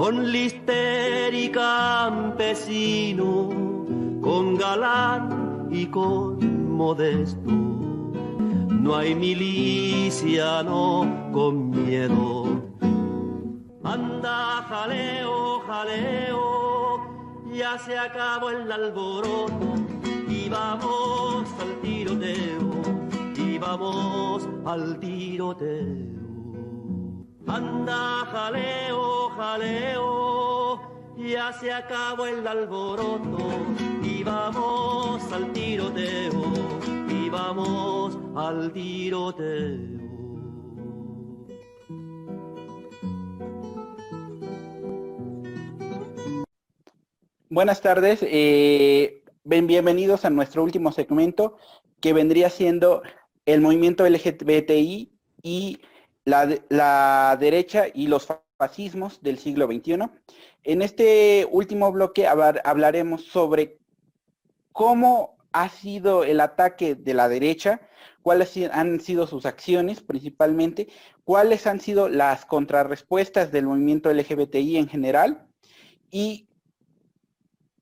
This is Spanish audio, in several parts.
con lister y campesino, con galán y con modesto. No hay miliciano con miedo. Anda, jaleo, jaleo, ya se acabó el alboroto y vamos al tiroteo, y vamos al tiroteo. Anda, jaleo, jaleo, ya se acabó el alboroto y vamos al tiroteo, y vamos al tiroteo. Buenas tardes, eh, bienvenidos a nuestro último segmento que vendría siendo el movimiento LGBTI y la, derecha y los fascismos del siglo XXI. En este último bloque hablaremos sobre cómo ha sido el ataque de la derecha, cuáles han sido sus acciones principalmente, cuáles han sido las contrarrespuestas del movimiento LGBTI en general y,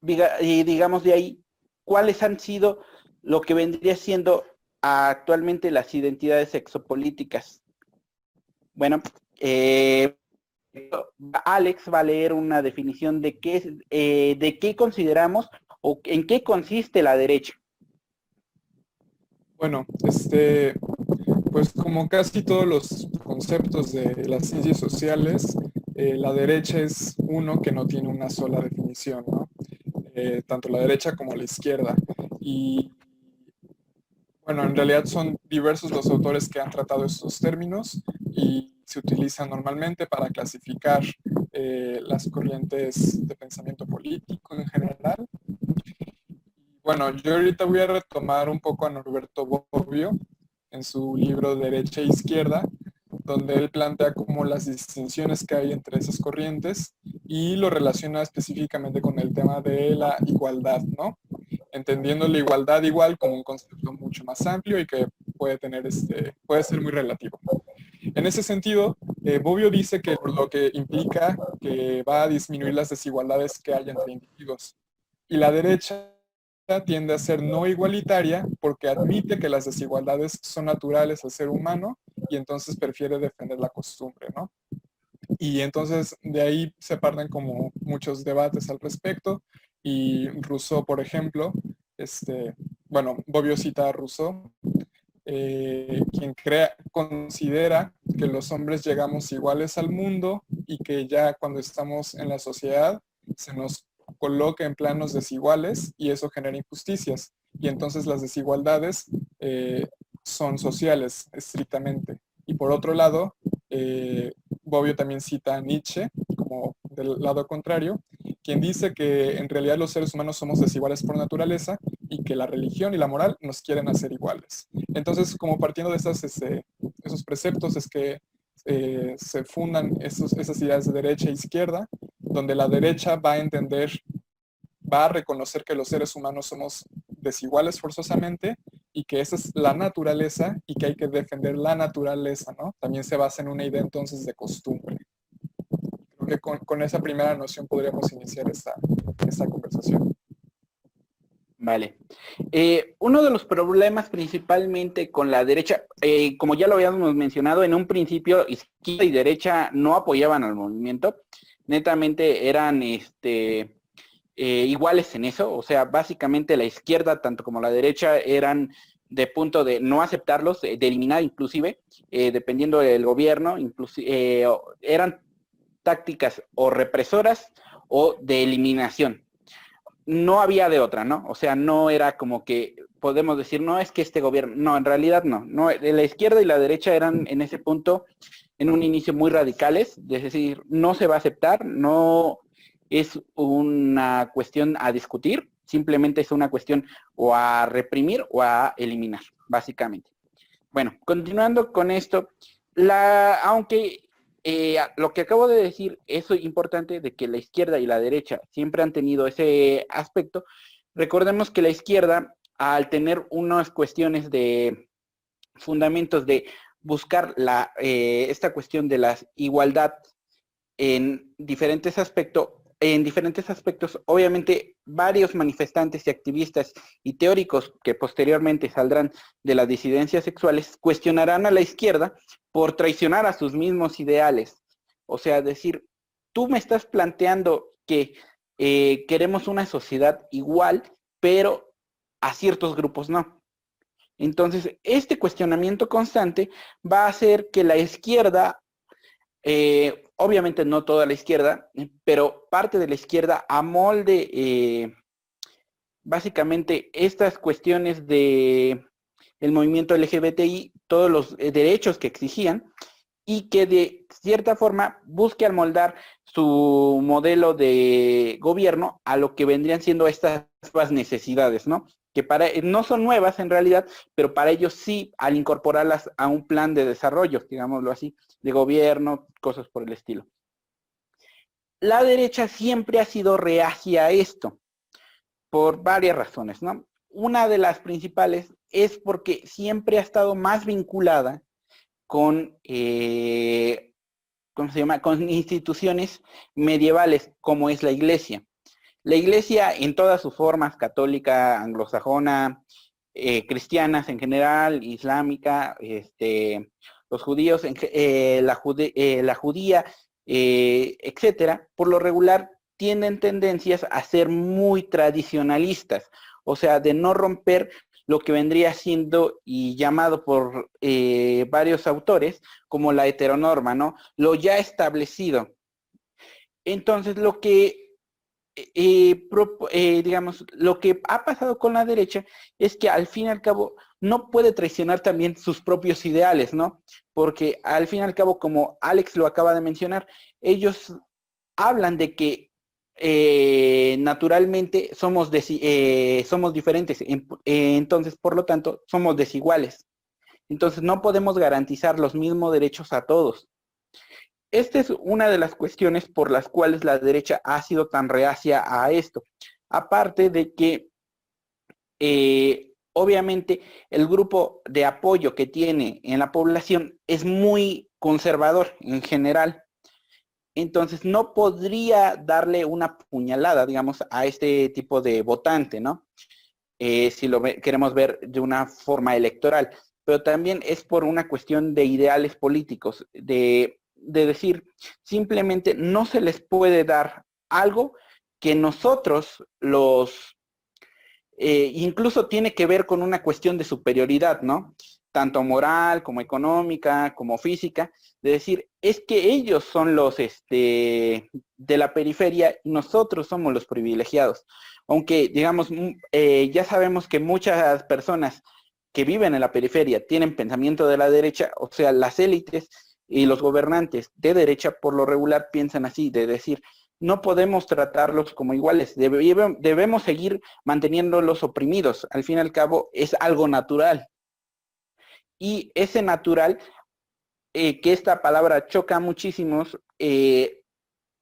digamos de ahí, cuáles han sido lo que vendría siendo actualmente las identidades sexopolíticas bueno, eh, Alex va a leer una definición de qué, eh, de qué consideramos o en qué consiste la derecha. Bueno, este, pues como casi todos los conceptos de las ciencias sociales, eh, la derecha es uno que no tiene una sola definición, ¿no? tanto la derecha como la izquierda. Y bueno, en realidad son diversos los autores que han tratado estos términos y se utilizan normalmente para clasificar eh, las corrientes de pensamiento político en general. Bueno, yo ahorita voy a retomar un poco a Norberto Bobbio en su libro Derecha e Izquierda, donde él plantea como las distinciones que hay entre esas corrientes y lo relaciona específicamente con el tema de la igualdad, ¿no? Entendiendo la igualdad igual como un concepto mucho más amplio y que puede tener este, puede ser muy relativo. En ese sentido, eh, Bobbio dice que lo que implica que va a disminuir las desigualdades que hay entre individuos. Y la derecha tiende a ser no igualitaria porque admite que las desigualdades son naturales al ser humano y entonces prefiere defender la costumbre, ¿no? Y entonces de ahí se parten como muchos debates al respecto y Rousseau, por ejemplo, este, bueno, Bobbio cita a Rousseau, eh, quien crea, considera que los hombres llegamos iguales al mundo y que ya cuando estamos en la sociedad se nos coloca en planos desiguales y eso genera injusticias. Y entonces las desigualdades eh, son sociales, estrictamente. Y por otro lado, eh, Bobbio también cita a Nietzsche, como del lado contrario, quien dice que en realidad los seres humanos somos desiguales por naturaleza y que la religión y la moral nos quieren hacer iguales. Entonces, como partiendo de este, esos preceptos es que eh, se fundan esas ideas de derecha e izquierda, donde la derecha va a entender, va a reconocer que los seres humanos somos desiguales forzosamente y que esa es la naturaleza y que hay que defender la naturaleza, ¿no? También se basa en una idea entonces de costumbre. Que con, esa primera noción podríamos iniciar esta, esta conversación. Vale. Eh, uno de los problemas principalmente con la derecha, eh, como ya lo habíamos mencionado, en un principio izquierda y derecha no apoyaban al movimiento, netamente eran este, eh, iguales en eso, o sea, básicamente la izquierda tanto como la derecha eran de punto de no aceptarlos, de eliminar inclusive, dependiendo del gobierno, eran tácticas o represoras o de eliminación no había de otra, ¿no? O sea, no era como que podemos decir, no, es que este gobierno, no, en realidad no, no, la izquierda y la derecha eran en ese punto, en un inicio muy radicales, es decir, no se va a aceptar, no es una cuestión a discutir, simplemente es una cuestión o a reprimir o a eliminar, básicamente. Bueno, continuando con esto, la, aunque eh, lo que acabo de decir es importante de que la izquierda y la derecha siempre han tenido ese aspecto. Recordemos que la izquierda, al tener unas cuestiones de fundamentos de buscar eh, esta cuestión de la igualdad en diferentes aspectos, en diferentes aspectos, obviamente varios manifestantes y activistas y teóricos que posteriormente saldrán de las disidencias sexuales cuestionarán a la izquierda por traicionar a sus mismos ideales. O sea, decir, tú me estás planteando que eh, queremos una sociedad igual, pero a ciertos grupos no. Entonces, este cuestionamiento constante va a hacer que la izquierda eh, obviamente no toda la izquierda, pero parte de la izquierda amolde eh, básicamente estas cuestiones de el movimiento LGBTI, todos los eh, derechos que exigían y que de cierta forma busque amoldar su modelo de gobierno a lo que vendrían siendo estas necesidades, ¿no? Que para no son nuevas en realidad, pero para ellos sí al incorporarlas a un plan de desarrollo, digámoslo así de gobierno, cosas por el estilo. La derecha siempre ha sido reacia a esto, por varias razones, ¿no? Una de las principales es porque siempre ha estado más vinculada con, eh, ¿cómo se llama? Con instituciones medievales, como es la iglesia. La iglesia en todas sus formas, católica, anglosajona, eh, cristianas en general, islámica, este, los judíos, eh, la, eh, la, judía, etcétera, por lo regular tienen tendencias a ser muy tradicionalistas, o sea, de no romper lo que vendría siendo y llamado por varios autores como la heteronorma, ¿no? Lo ya establecido. Entonces, lo que, digamos, lo que ha pasado con la derecha es que al fin y al cabo no puede traicionar también sus propios ideales, ¿no? Porque al fin y al cabo, como Alex lo acaba de mencionar, ellos hablan de que eh, naturalmente somos, eh, somos diferentes, eh, entonces, por lo tanto, somos desiguales. Entonces, no podemos garantizar los mismos derechos a todos. Esta es una de las cuestiones por las cuales la derecha ha sido tan reacia a esto. Aparte de que obviamente el grupo de apoyo que tiene en la población es muy conservador en general. Entonces no podría darle una puñalada, digamos, a este tipo de votante, ¿no? Eh, si lo queremos ver de una forma electoral. Pero también es por una cuestión de ideales políticos, de, de decir, simplemente no se les puede dar algo que nosotros los eh, incluso tiene que ver con una cuestión de superioridad, ¿no? Tanto moral como económica, como física, de decir, es que ellos son los este, de la periferia y nosotros somos los privilegiados. Aunque, digamos, mm, eh, ya sabemos que muchas personas que viven en la periferia tienen pensamiento de la derecha, o sea, las élites y los gobernantes de derecha por lo regular piensan así, de decir, no podemos tratarlos como iguales, debemos seguir manteniéndolos oprimidos. Al fin y al cabo es algo natural. Y ese natural, eh, que esta palabra choca muchísimos, eh,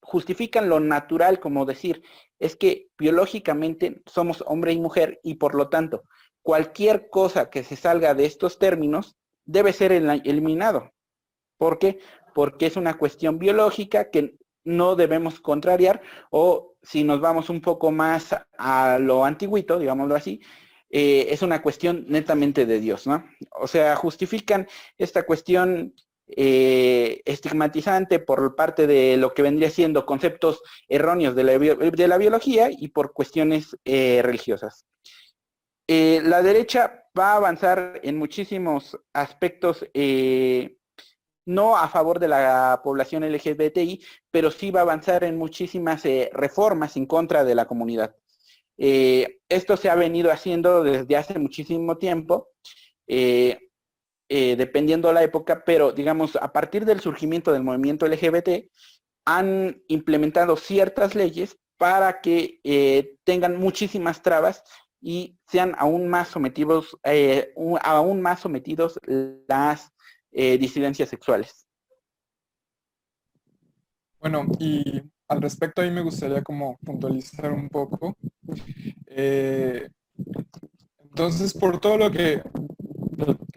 justifican lo natural como decir, es que biológicamente somos hombre y mujer y por lo tanto cualquier cosa que se salga de estos términos debe ser eliminado. ¿Por qué? Porque es una cuestión biológica que no debemos contrariar o si nos vamos un poco más a lo antiguito, digámoslo así, eh, es una cuestión netamente de Dios, ¿no? O sea, justifican esta cuestión eh, estigmatizante por parte de lo que vendría siendo conceptos erróneos de la, biología y por cuestiones eh, religiosas. la derecha va a avanzar en muchísimos aspectos no a favor de la población LGBTI, pero sí va a avanzar en muchísimas eh, reformas en contra de la comunidad. Eh, esto se ha venido haciendo desde hace muchísimo tiempo, eh, dependiendo la época, pero digamos, a partir del surgimiento del movimiento LGBT, han implementado ciertas leyes para que tengan muchísimas trabas y sean aún más sometidos, aún más sometidos las eh, disidencias sexuales. Bueno, y al respecto ahí me gustaría como puntualizar un poco. Eh, entonces, por todo lo que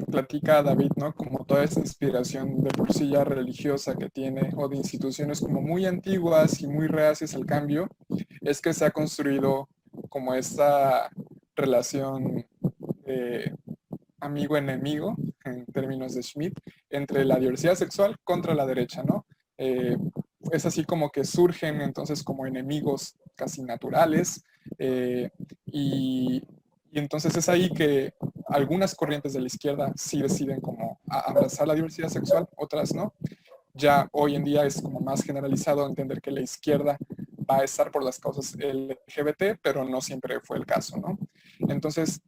platica David, ¿no? Como toda esa inspiración de por sí ya religiosa que tiene o de instituciones como muy antiguas y muy reacias al cambio, es que se ha construido como esta relación amigo-enemigo, en términos de Schmidt, entre la diversidad sexual contra la derecha, ¿no? Eh, es así como que surgen entonces como enemigos casi naturales eh, y, entonces es ahí que algunas corrientes de la izquierda sí deciden como abrazar la diversidad sexual, otras no. Ya hoy en día es como más generalizado entender que la izquierda va a estar por las causas LGBT, pero no siempre fue el caso, ¿no? Entonces,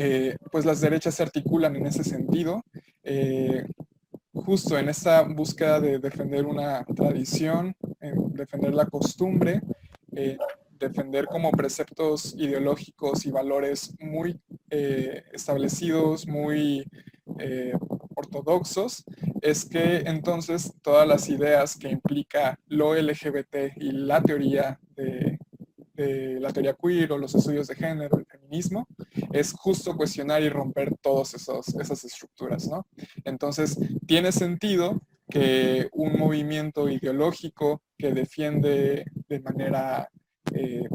eh, pues las derechas se articulan en ese sentido, eh, justo en esa búsqueda de defender una tradición, defender la costumbre, eh, defender como preceptos ideológicos y valores muy establecidos, muy ortodoxos, es que entonces todas las ideas que implica lo LGBT y la teoría de, la teoría queer o los estudios de género, feminismo, es justo cuestionar y romper todas esas estructuras, ¿no? Entonces, tiene sentido que un movimiento ideológico que defiende de manera eh,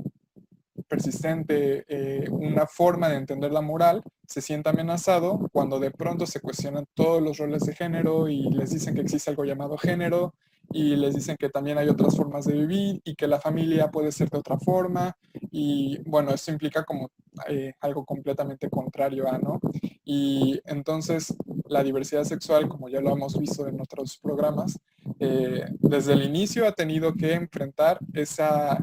persistente eh, una forma de entender la moral se sienta amenazado cuando de pronto se cuestionan todos los roles de género y les dicen que existe algo llamado género y les dicen que también hay otras formas de vivir y que la familia puede ser de otra forma y bueno, esto implica como eh, algo completamente contrario a, ¿no? Y entonces la diversidad sexual, como ya lo hemos visto en otros programas, eh, desde el inicio ha tenido que enfrentar esa,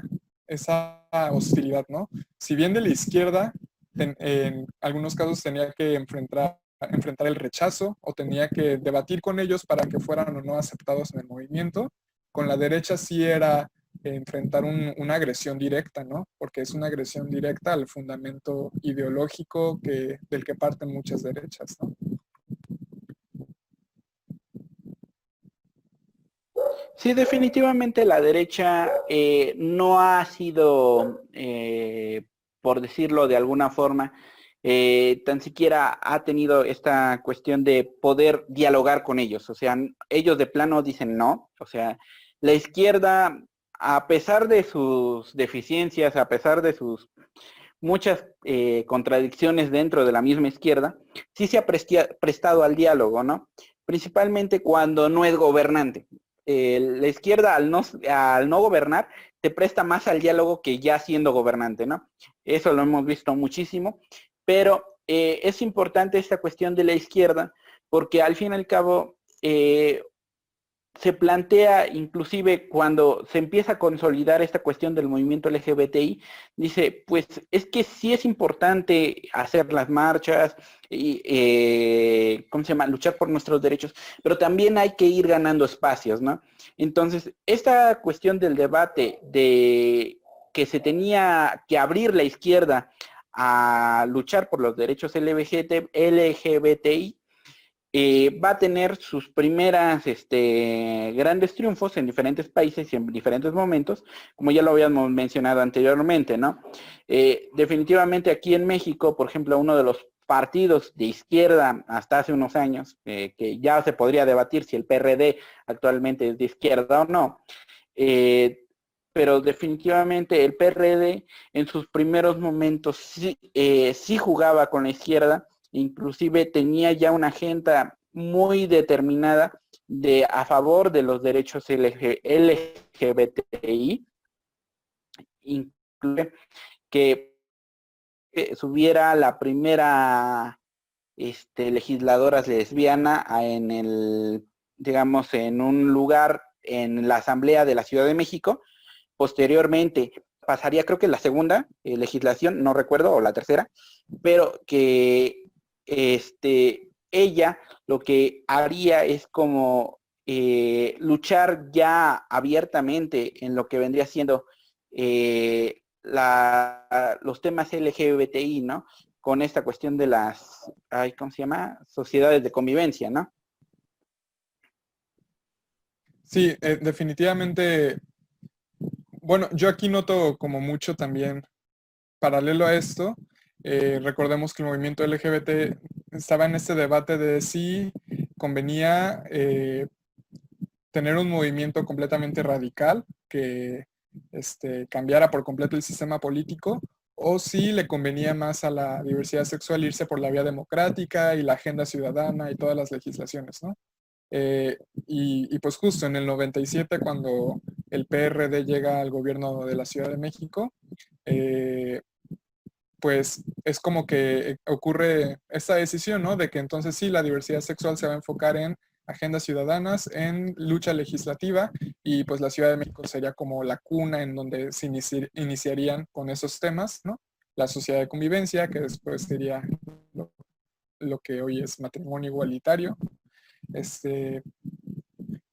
esa hostilidad, ¿no? Si bien de la izquierda, en algunos casos tenía que enfrentar enfrentar el rechazo o tenía que debatir con ellos para que fueran o no aceptados en el movimiento. Con la derecha sí era enfrentar una agresión directa, ¿no? Porque es una agresión directa al fundamento ideológico que, del que parten muchas derechas, ¿no? Sí, definitivamente la derecha eh, no ha sido, eh, por decirlo de alguna forma, eh, tan siquiera ha tenido esta cuestión de poder dialogar con ellos. O sea, ellos de plano dicen no. O sea, la izquierda, a pesar de sus deficiencias, a pesar de sus muchas contradicciones dentro de la misma izquierda, sí se ha prestado al diálogo, ¿no? Principalmente cuando no es gobernante. La izquierda al no, al no gobernar te presta más al diálogo que ya siendo gobernante, ¿no? Eso lo hemos visto muchísimo. Pero eh, es importante esta cuestión de la izquierda porque al fin y al cabo eh, se plantea inclusive cuando se empieza a consolidar esta cuestión del movimiento LGBTI, dice, pues es que sí es importante hacer las marchas y, eh, ¿cómo se llama?, luchar por nuestros derechos, pero también hay que ir ganando espacios, ¿no? Entonces, esta cuestión del debate de que se tenía que abrir la izquierda a luchar por los derechos LGBT, LGBTI, eh, va a tener sus primeras este, grandes triunfos en diferentes países y en diferentes momentos, como ya lo habíamos mencionado anteriormente, ¿no? Eh, definitivamente aquí en México, por ejemplo, uno de los partidos de izquierda hasta hace unos años, eh, que ya se podría debatir si el PRD actualmente es de izquierda o no, pero definitivamente el PRD en sus primeros momentos sí, jugaba con la izquierda, inclusive tenía ya una agenda muy determinada de a favor de los derechos LGBTI, incluye que subiera la primera este, legisladora lesbiana en el, digamos, en un lugar en la Asamblea de la Ciudad de México, Posteriormente pasaría, creo que la segunda eh, legislación, no recuerdo, o la tercera, pero que este, ella lo que haría es como eh, luchar ya abiertamente en lo que vendría siendo eh, los temas LGBTI, ¿no? Con esta cuestión de las, ¿cómo se llama? Sociedades de convivencia, ¿no? Sí, definitivamente bueno, yo aquí noto como mucho también, paralelo a esto, eh, recordemos que el movimiento LGBT estaba en este debate de si convenía eh, tener un movimiento completamente radical que este, cambiara por completo el sistema político o si le convenía más a la diversidad sexual irse por la vía democrática y la agenda ciudadana y todas las legislaciones, ¿no? Eh, y, pues justo en el 97, cuando el PRD llega al gobierno de la Ciudad de México, eh, pues es como que ocurre esta decisión, ¿no? De que entonces sí, la diversidad sexual se va a enfocar en agendas ciudadanas, en lucha legislativa, y pues la Ciudad de México sería como la cuna en donde se iniciarían con esos temas, ¿no? La sociedad de convivencia, que después sería lo que hoy es matrimonio igualitario, este,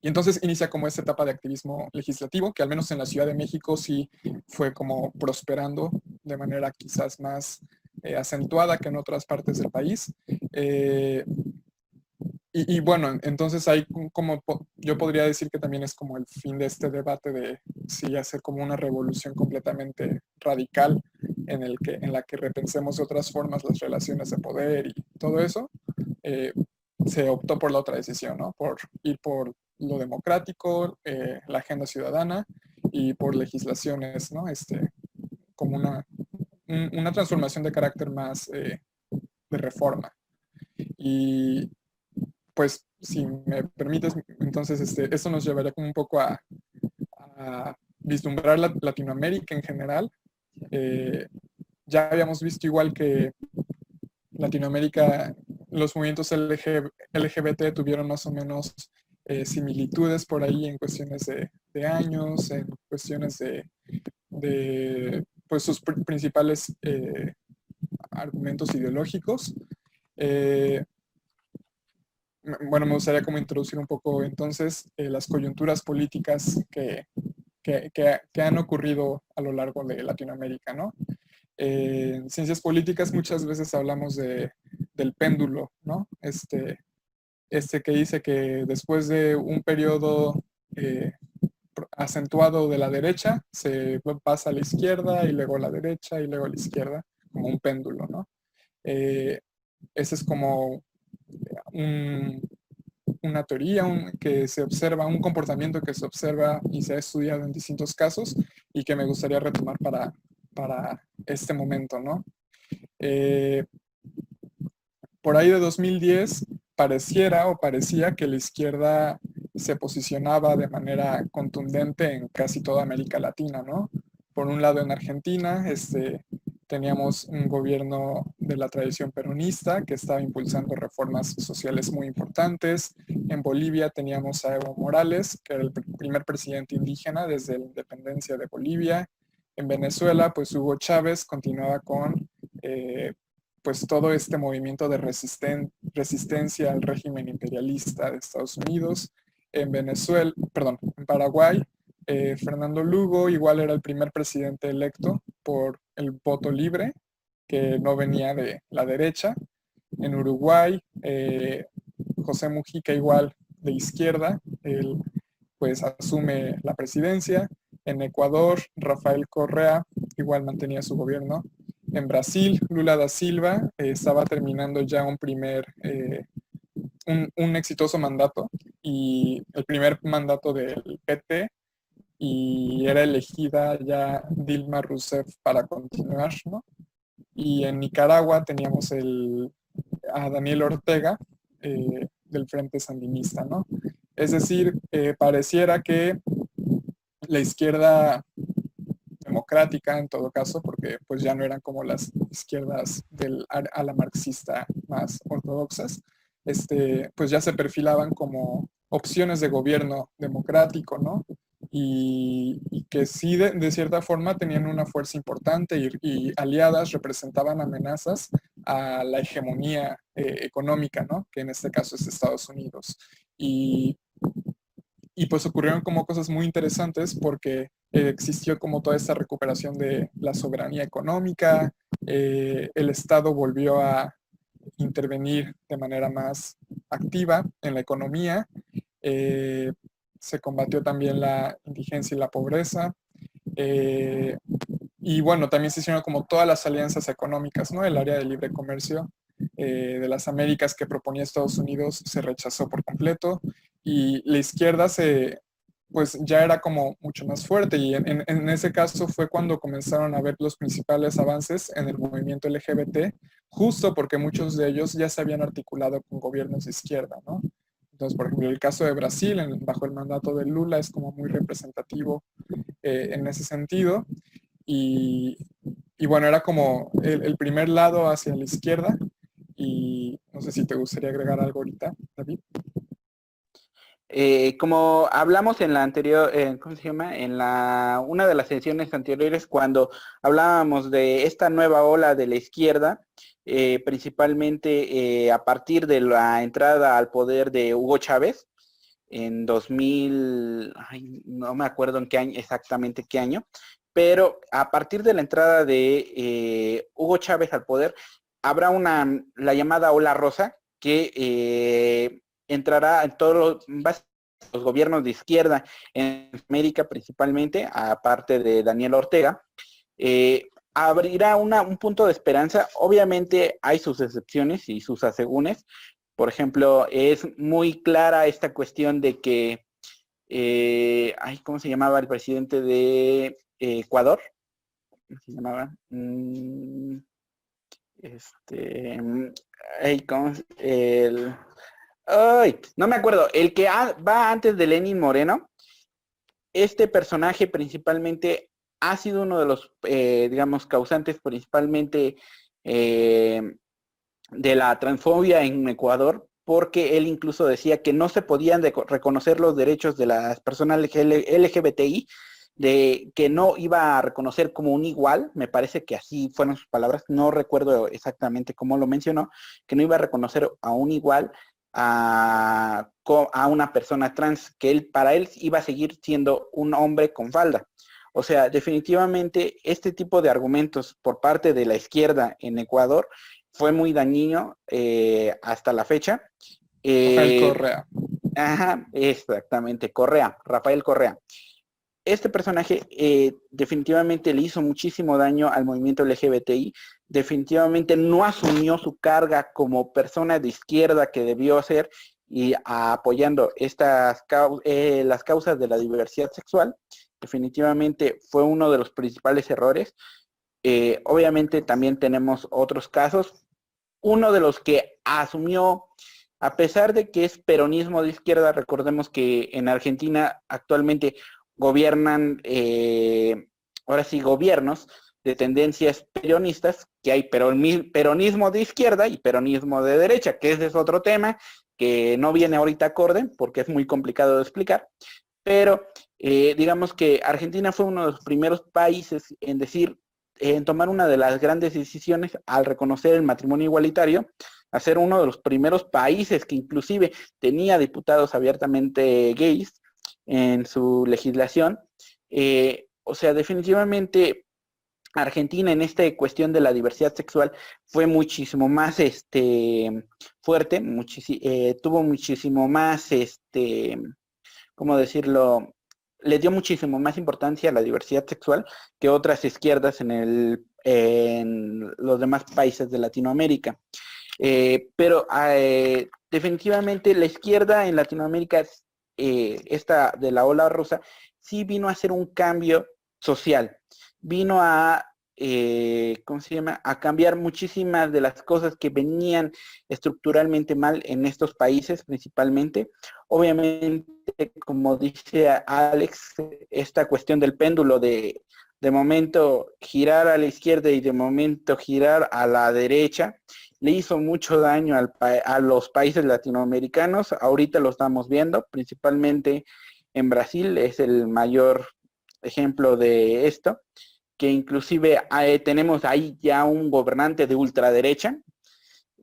entonces inicia como esta etapa de activismo legislativo, que al menos en la Ciudad de México sí fue como prosperando de manera quizás más eh, acentuada que en otras partes del país. Eh, y, bueno, entonces ahí como yo podría decir que también es como el fin de este debate de si hacer como una revolución completamente radical en, el que, en la que repensemos de otras formas las relaciones de poder y todo eso. Eh, se optó por la otra decisión, ¿no? Por ir por lo democrático, eh, la agenda ciudadana y por legislaciones, ¿no? Este, como una, una transformación de carácter más eh, de reforma. Y pues, si me permites, entonces este, esto nos llevaría como un poco a, vislumbrar la, Latinoamérica en general. Eh, ya habíamos visto igual que Latinoamérica los movimientos LGBT tuvieron más o menos eh, similitudes por ahí en cuestiones de, años, en cuestiones de, pues, sus principales eh, argumentos ideológicos. Eh, bueno, me gustaría como introducir un poco entonces las coyunturas políticas que, que, han ocurrido a lo largo de Latinoamérica, ¿no? en ciencias políticas muchas veces hablamos de, del péndulo, ¿no? Este, este que dice que después de un periodo eh, acentuado de la derecha, se pasa a la izquierda y luego a la derecha y luego a la izquierda, como un péndulo, ¿no? Eh, ese es como una teoría que se observa, un comportamiento que se observa y se ha estudiado en distintos casos y que me gustaría retomar para, para este momento, ¿no? Eh, por ahí de 2010 pareciera o parecía que la izquierda se posicionaba de manera contundente en casi toda América Latina, ¿no? Por un lado en Argentina, este, teníamos un gobierno de la tradición peronista que estaba impulsando reformas sociales muy importantes. En Bolivia teníamos a Evo Morales, que era el primer presidente indígena desde la independencia de Bolivia. En Venezuela, pues Hugo Chávez continuaba con eh, pues todo este movimiento de resistencia al régimen imperialista de Estados Unidos. En Venezuela, perdón, en Paraguay, eh, Fernando Lugo igual era el primer presidente electo por el voto libre, que no venía de la derecha. En Uruguay, eh, José Mujica igual de izquierda, él pues asume la presidencia. En Ecuador, Rafael Correa igual mantenía su gobierno. En Brasil, Lula da Silva eh, estaba terminando ya un primer, eh, un, exitoso mandato y el primer mandato del PT y era elegida ya Dilma Rousseff para continuar, ¿no? Y en Nicaragua teníamos el, a Daniel Ortega eh, del Frente Sandinista, ¿no? Es decir, pareciera que la izquierda democrática en todo caso, porque pues ya no eran como las izquierdas del, a, la marxista más ortodoxas, este, pues ya se perfilaban como opciones de gobierno democrático, ¿no? Y, que sí, de, cierta forma, tenían una fuerza importante y, aliadas representaban amenazas a la hegemonía eh, económica, ¿no? Que en este caso es Estados Unidos. Y, y pues ocurrieron como cosas muy interesantes porque eh, existió como toda esta recuperación de la soberanía económica, eh, el Estado volvió a intervenir de manera más activa en la economía, eh, se combatió también la indigencia y la pobreza, y bueno, también se hicieron como todas las alianzas económicas, ¿no? El área de libre comercio de las Américas que proponía Estados Unidos se rechazó por completo y la izquierda se, pues ya era como mucho más fuerte y en, ese caso fue cuando comenzaron a ver los principales avances en el movimiento LGBT, justo porque muchos de ellos ya se habían articulado con gobiernos de izquierda, ¿no? Entonces, por ejemplo, el caso de Brasil, bajo el mandato de Lula, es como muy representativo eh, en ese sentido. Y, bueno, era como el, primer lado hacia la izquierda. Y no sé si te gustaría agregar algo ahorita, David. Eh, como hablamos en la anterior, ¿cómo se llama? En la una de las sesiones anteriores, cuando hablábamos de esta nueva ola de la izquierda, eh, principalmente eh, a partir de la entrada al poder de Hugo Chávez en 2000, no me acuerdo en qué año, exactamente qué año, pero a partir de la entrada de Hugo Chávez al poder, habrá una, la llamada ola rosa, que entrará en todos los, gobiernos de izquierda en América principalmente, aparte de Daniel Ortega, abrirá un punto de esperanza. Obviamente hay sus excepciones y sus asegúnes. Por ejemplo, es muy clara esta cuestión de que, eh, ¿cómo se llamaba el presidente de Ecuador? ¿Cómo se llamaba? Mm, este, el, ay, no me acuerdo. El que va antes de Lenin Moreno. Este personaje principalmente ha sido uno de los, eh, digamos, causantes principalmente eh, de la transfobia en Ecuador, porque él incluso decía que no se podían reconocer los derechos de las personas LGBTI, de que no iba a reconocer como un igual, me parece que así fueron sus palabras, no recuerdo exactamente cómo lo mencionó, que no iba a reconocer a un igual a, a una persona trans, que él para él iba a seguir siendo un hombre con falda. O sea, definitivamente este tipo de argumentos por parte de la izquierda en Ecuador fue muy dañino eh, hasta la fecha. Eh, Correa. Ajá, exactamente, Correa, Rafael Correa. Este personaje eh, definitivamente le hizo muchísimo daño al movimiento LGBTI, definitivamente no asumió su carga como persona de izquierda que debió ser y apoyando estas las causas de la diversidad sexual definitivamente fue uno de los principales errores. Eh, obviamente también tenemos otros casos. Uno de los que asumió, a pesar de que es peronismo de izquierda, recordemos que en Argentina actualmente gobiernan, eh, ahora sí, gobiernos de tendencias peronistas, que hay peronismo de izquierda y peronismo de derecha, que ese es otro tema que no viene ahorita acorde porque es muy complicado de explicar, pero eh, digamos que Argentina fue uno de los primeros países en decir, en tomar una de las grandes decisiones al reconocer el matrimonio igualitario, a ser uno de los primeros países que inclusive tenía diputados abiertamente gays en su legislación. Eh, o sea, definitivamente Argentina en esta cuestión de la diversidad sexual fue muchísimo más este, fuerte, eh, tuvo muchísimo más, este, ¿cómo decirlo? le dio muchísimo más importancia a la diversidad sexual que otras izquierdas en, los demás países de Latinoamérica. Eh, pero eh, definitivamente la izquierda en Latinoamérica, esta de la ola rosa, sí vino a hacer un cambio social, vino a eh, ¿cómo se llama?, a cambiar muchísimas de las cosas que venían estructuralmente mal en estos países principalmente. Obviamente, como dice Alex, esta cuestión del péndulo de, de momento girar a la izquierda y de momento girar a la derecha, le hizo mucho daño a los países latinoamericanos. Ahorita lo estamos viendo, principalmente en Brasil es el mayor ejemplo de esto que inclusive eh, tenemos ahí ya un gobernante de ultraderecha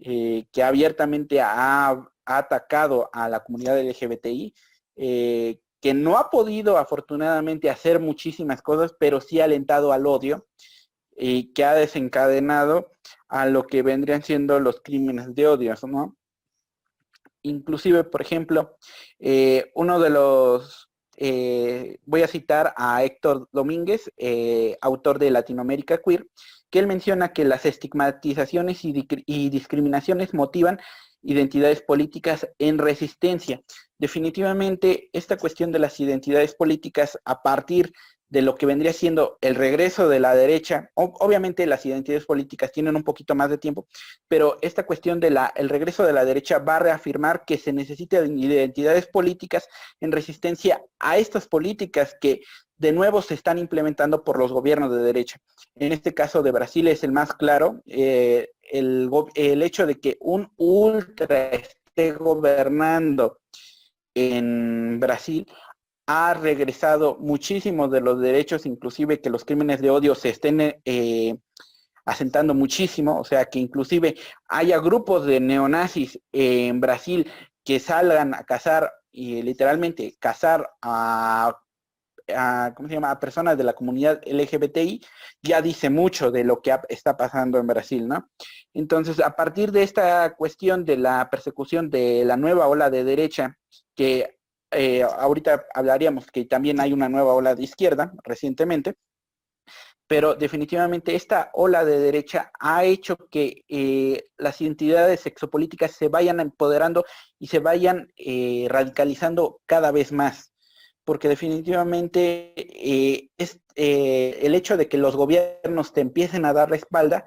eh, que abiertamente ha, atacado a la comunidad LGBTI, eh, que no ha podido afortunadamente hacer muchísimas cosas, pero sí ha alentado al odio y que ha desencadenado a lo que vendrían siendo los crímenes de odio, ¿no? Inclusive, por ejemplo, uno de los eh, voy a citar a Héctor Domínguez, eh, autor de Latinoamérica Queer, que él menciona que las estigmatizaciones y, y discriminaciones motivan identidades políticas en resistencia. Definitivamente, esta cuestión de las identidades políticas a partir de lo que vendría siendo el regreso de la derecha. obviamente las identidades políticas tienen un poquito más de tiempo, pero esta cuestión del el regreso de la derecha va a reafirmar que se necesita identidades políticas en resistencia a estas políticas que de nuevo se están implementando por los gobiernos de derecha. En este caso de Brasil es el más claro, eh, el, el hecho de que un ultra esté gobernando en Brasil ha regresado muchísimos de los derechos, inclusive que los crímenes de odio se estén eh, asentando muchísimo, o sea, que inclusive haya grupos de neonazis en Brasil que salgan a cazar y literalmente cazar a, ¿cómo se llama? a personas de la comunidad LGBTI, ya dice mucho de lo que está pasando en Brasil, ¿no? Entonces, a partir de esta cuestión de la persecución de la nueva ola de derecha, que eh, ahorita hablaríamos que también hay una nueva ola de izquierda recientemente, pero definitivamente esta ola de derecha ha hecho que eh, las identidades sexopolíticas se vayan empoderando y se vayan eh, radicalizando cada vez más, porque definitivamente es, el hecho de que los gobiernos te empiecen a dar la espalda,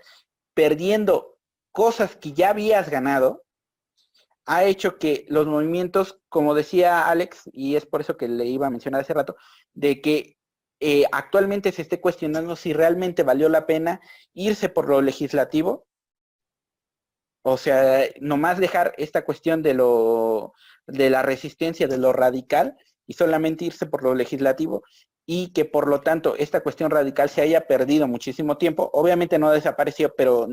perdiendo cosas que ya habías ganado, ha hecho que los movimientos, como decía Alex, y es por eso que le iba a mencionar hace rato, de que eh, actualmente se esté cuestionando si realmente valió la pena irse por lo legislativo. O sea, nomás dejar esta cuestión de lo de la resistencia, de lo radical, y solamente irse por lo legislativo, y que por lo tanto esta cuestión radical se haya perdido muchísimo tiempo. Obviamente no desapareció, pero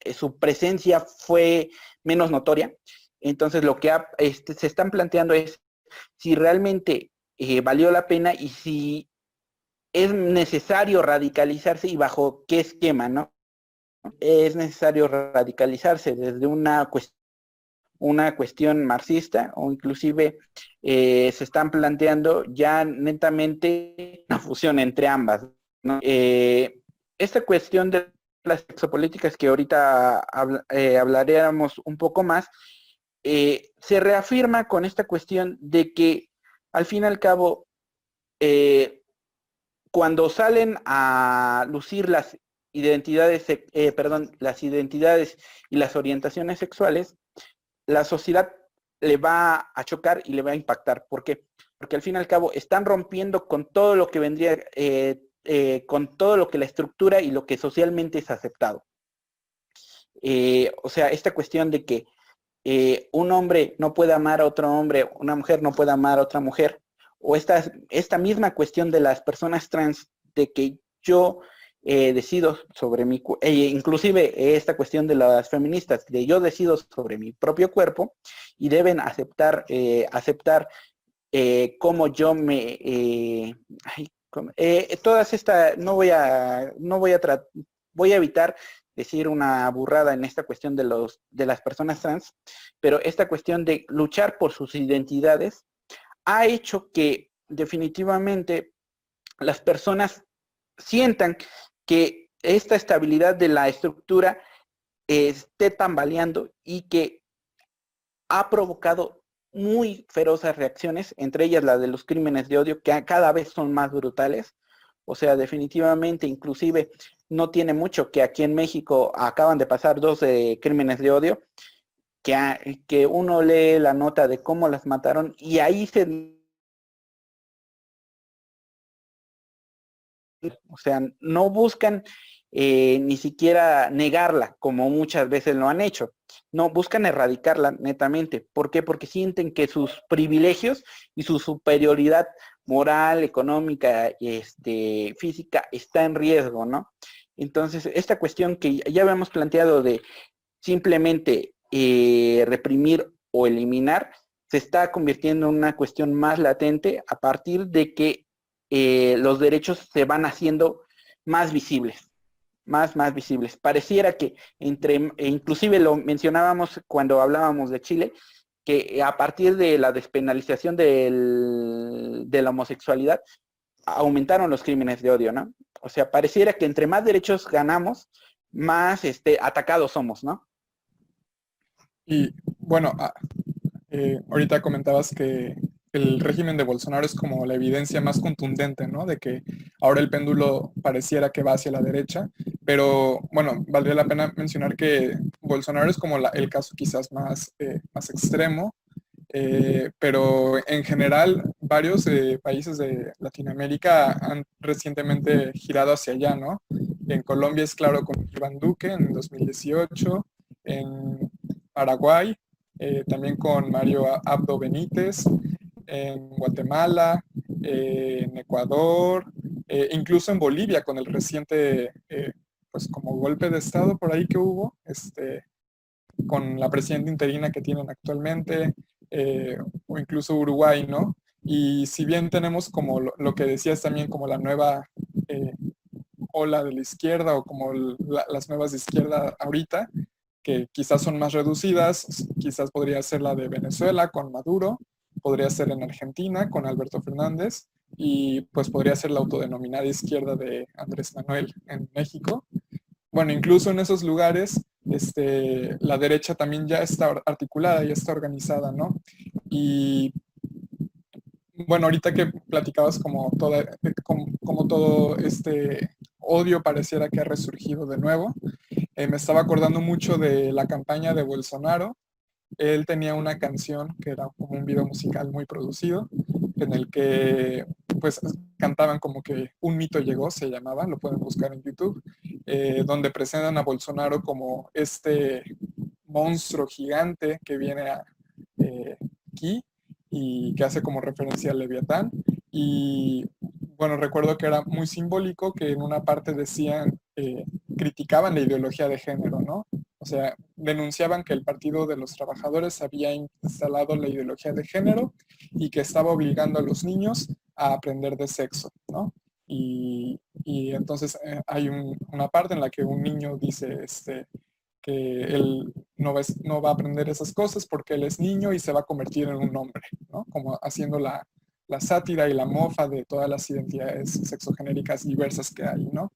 eh, su presencia fue menos notoria. Entonces lo que este, se están planteando es si realmente eh, valió la pena y si es necesario radicalizarse y bajo qué esquema, ¿no? Es necesario radicalizarse desde una una cuestión marxista o inclusive eh, se están planteando ya netamente una fusión entre ambas. Eh, esta cuestión de las exopolíticas que ahorita hablaríamos un poco más, eh, se reafirma con esta cuestión de que al fin y al cabo, eh, cuando salen a lucir las identidades, eh, perdón, las identidades y las orientaciones sexuales, la sociedad le va a chocar y le va a impactar. ¿Por qué? Porque al fin y al cabo están rompiendo con todo lo que vendría, con todo lo que la estructura y lo que socialmente es aceptado. o sea, esta cuestión de que eh, un hombre no puede amar a otro hombre, una mujer no puede amar a otra mujer, o esta, esta misma cuestión de las personas trans, de que yo eh, decido sobre mi, e inclusive esta cuestión de las feministas, de yo decido sobre mi propio cuerpo y deben aceptar, eh, aceptar cómo yo me, todas estas, no voy a, no voy a, voy a evitar decir una burrada en esta cuestión de, los, de las personas trans, pero esta cuestión de luchar por sus identidades ha hecho que definitivamente las personas sientan que esta estabilidad de la estructura esté tambaleando y que ha provocado muy feroces reacciones, entre ellas la de los crímenes de odio, que cada vez son más brutales. O sea, definitivamente, inclusive no tiene mucho que aquí en México acaban de pasar dos crímenes de odio, que, que uno lee la nota de cómo las mataron y ahí se... O sea, no buscan eh, ni siquiera negarla, como muchas veces lo han hecho. No, buscan erradicarla netamente. ¿Por qué? Porque sienten que sus privilegios y su superioridad moral, económica, este, física está en riesgo, ¿no? Entonces, esta cuestión que ya habíamos planteado de simplemente eh, reprimir o eliminar, se está convirtiendo en una cuestión más latente a partir de que eh, los derechos se van haciendo más visibles, más, más visibles. Pareciera que entre, e inclusive lo mencionábamos cuando hablábamos de Chile, que a partir de la despenalización de la homosexualidad aumentaron los crímenes de odio, ¿no? O sea, pareciera que entre más derechos ganamos, más este, atacados somos, ¿no? Y bueno, ah, eh, ahorita comentabas que el régimen de Bolsonaro es como la evidencia más contundente, ¿no? De que ahora el péndulo pareciera que va hacia la derecha, pero bueno, valdría la pena mencionar que Bolsonaro es como el caso quizás más, eh, más extremo, eh, pero en general varios eh, países de Latinoamérica han recientemente girado hacia allá, ¿no? En Colombia es claro con Iván Duque en 2018, en Paraguay también con Mario Abdo Benítez, en Guatemala, eh, en Ecuador, eh, incluso en Bolivia con el reciente, eh, pues como golpe de Estado por ahí que hubo, este, con la presidenta interina que tienen actualmente, o incluso Uruguay, ¿no? Y si bien tenemos como lo, que decías también como la nueva ola de la izquierda o como las nuevas de izquierda ahorita, que quizás son más reducidas, quizás podría ser la de Venezuela con Maduro, podría ser en Argentina con Alberto Fernández y pues podría ser la autodenominada izquierda de Andrés Manuel en México. Bueno, incluso en esos lugares este, la derecha también ya está articulada, ya está organizada, ¿no? Y bueno, ahorita que platicabas como, toda, como, todo este odio pareciera que ha resurgido de nuevo, eh, me estaba acordando mucho de la campaña de Bolsonaro él tenía una canción que era como un video musical muy producido, en el que pues cantaban como que un mito llegó, se llamaba, lo pueden buscar en YouTube, eh, donde presentan a Bolsonaro como este monstruo gigante que viene eh, aquí y que hace como referencia al Leviatán. Y bueno, recuerdo que era muy simbólico que en una parte decían, eh, criticaban la ideología de género, ¿no? Sea, denunciaban que el Partido de los Trabajadores había instalado la ideología de género y que estaba obligando a los niños a aprender de sexo, ¿no? Y, entonces eh, hay una parte en la que un niño dice este, que él no va, no va a aprender esas cosas porque él es niño y se va a convertir en un hombre, ¿no? Como haciendo la, la sátira y la mofa de todas las identidades sexogenéricas diversas que hay, ¿no?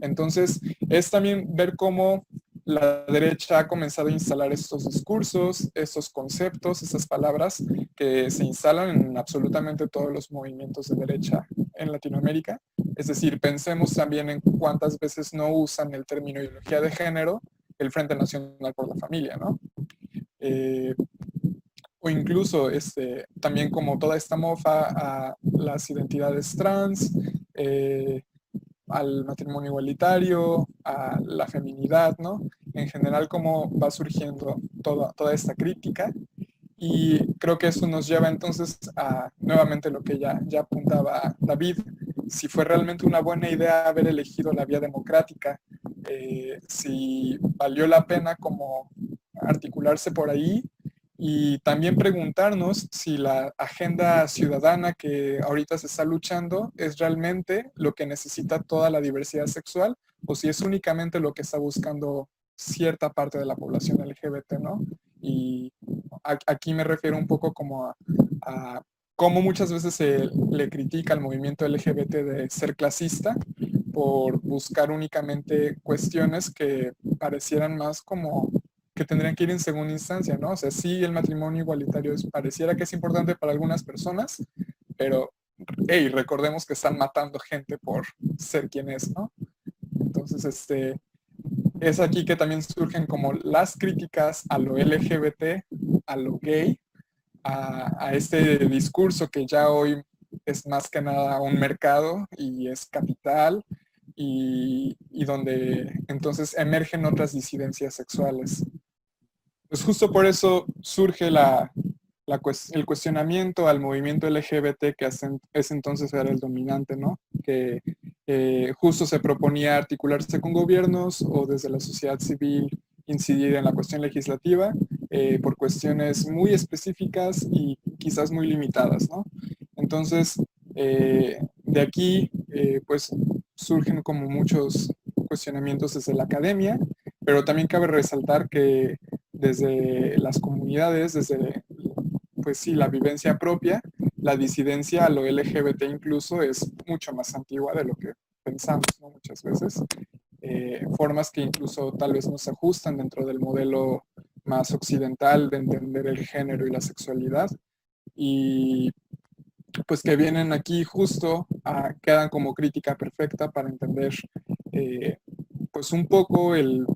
Entonces, es también ver cómo la derecha ha comenzado a instalar estos discursos, estos conceptos, estas palabras que se instalan en absolutamente todos los movimientos de derecha en Latinoamérica. Es decir, pensemos también en cuántas veces no usan el término ideología de género el Frente Nacional por la Familia, ¿no? Eh, o incluso este, también como toda esta mofa a las identidades trans, eh, al matrimonio igualitario, a la feminidad, ¿no? En general, cómo va surgiendo toda, toda esta crítica. Y creo que eso nos lleva entonces a nuevamente lo que ya, ya apuntaba David, si fue realmente una buena idea haber elegido la vía democrática, eh, si valió la pena como articularse por ahí y también preguntarnos si la agenda ciudadana que ahorita se está luchando es realmente lo que necesita toda la diversidad sexual o si es únicamente lo que está buscando cierta parte de la población LGBT, ¿no? Y aquí me refiero un poco como a, cómo muchas veces se le critica al movimiento LGBT de ser clasista por buscar únicamente cuestiones que parecieran más como que tendrían que ir en segunda instancia, ¿no? O sea, sí, el matrimonio igualitario pareciera que es importante para algunas personas, pero, hey, recordemos que están matando gente por ser quien es, ¿no? Entonces, este, es aquí que también surgen como las críticas a lo LGBT, a lo gay, a, este discurso que ya hoy es más que nada un mercado y es capital y donde entonces emergen otras disidencias sexuales. Pues justo por eso surge la, el cuestionamiento al movimiento LGBT que ese entonces era el dominante, ¿no? Que eh, justo se proponía articularse con gobiernos o desde la sociedad civil incidir en la cuestión legislativa eh, por cuestiones muy específicas y quizás muy limitadas, ¿no? Entonces, eh, de aquí, pues surgen como muchos cuestionamientos desde la academia, pero también cabe resaltar que desde las comunidades, desde pues sí, la vivencia propia, la disidencia a lo LGBT incluso es mucho más antigua de lo que pensamos. Muchas veces. Eh, formas que incluso tal vez no se ajustan dentro del modelo más occidental de entender el género y la sexualidad. Y pues que vienen aquí justo, a, quedan como crítica perfecta para entender eh, pues un poco el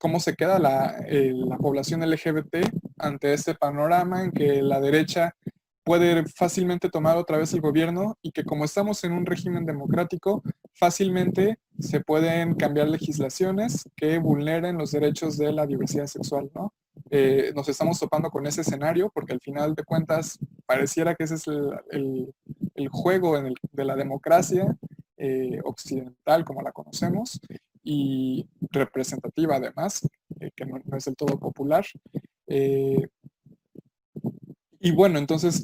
cómo se queda la, la, población LGBT ante este panorama en que la derecha puede fácilmente tomar otra vez el gobierno y que como estamos en un régimen democrático, fácilmente se pueden cambiar legislaciones que vulneren los derechos de la diversidad sexual, ¿no? Eh, nos estamos topando con ese escenario porque al final de cuentas pareciera que ese es el, juego de la democracia eh, occidental como la conocemos y representativa además, eh, que no, es del todo popular. y bueno, entonces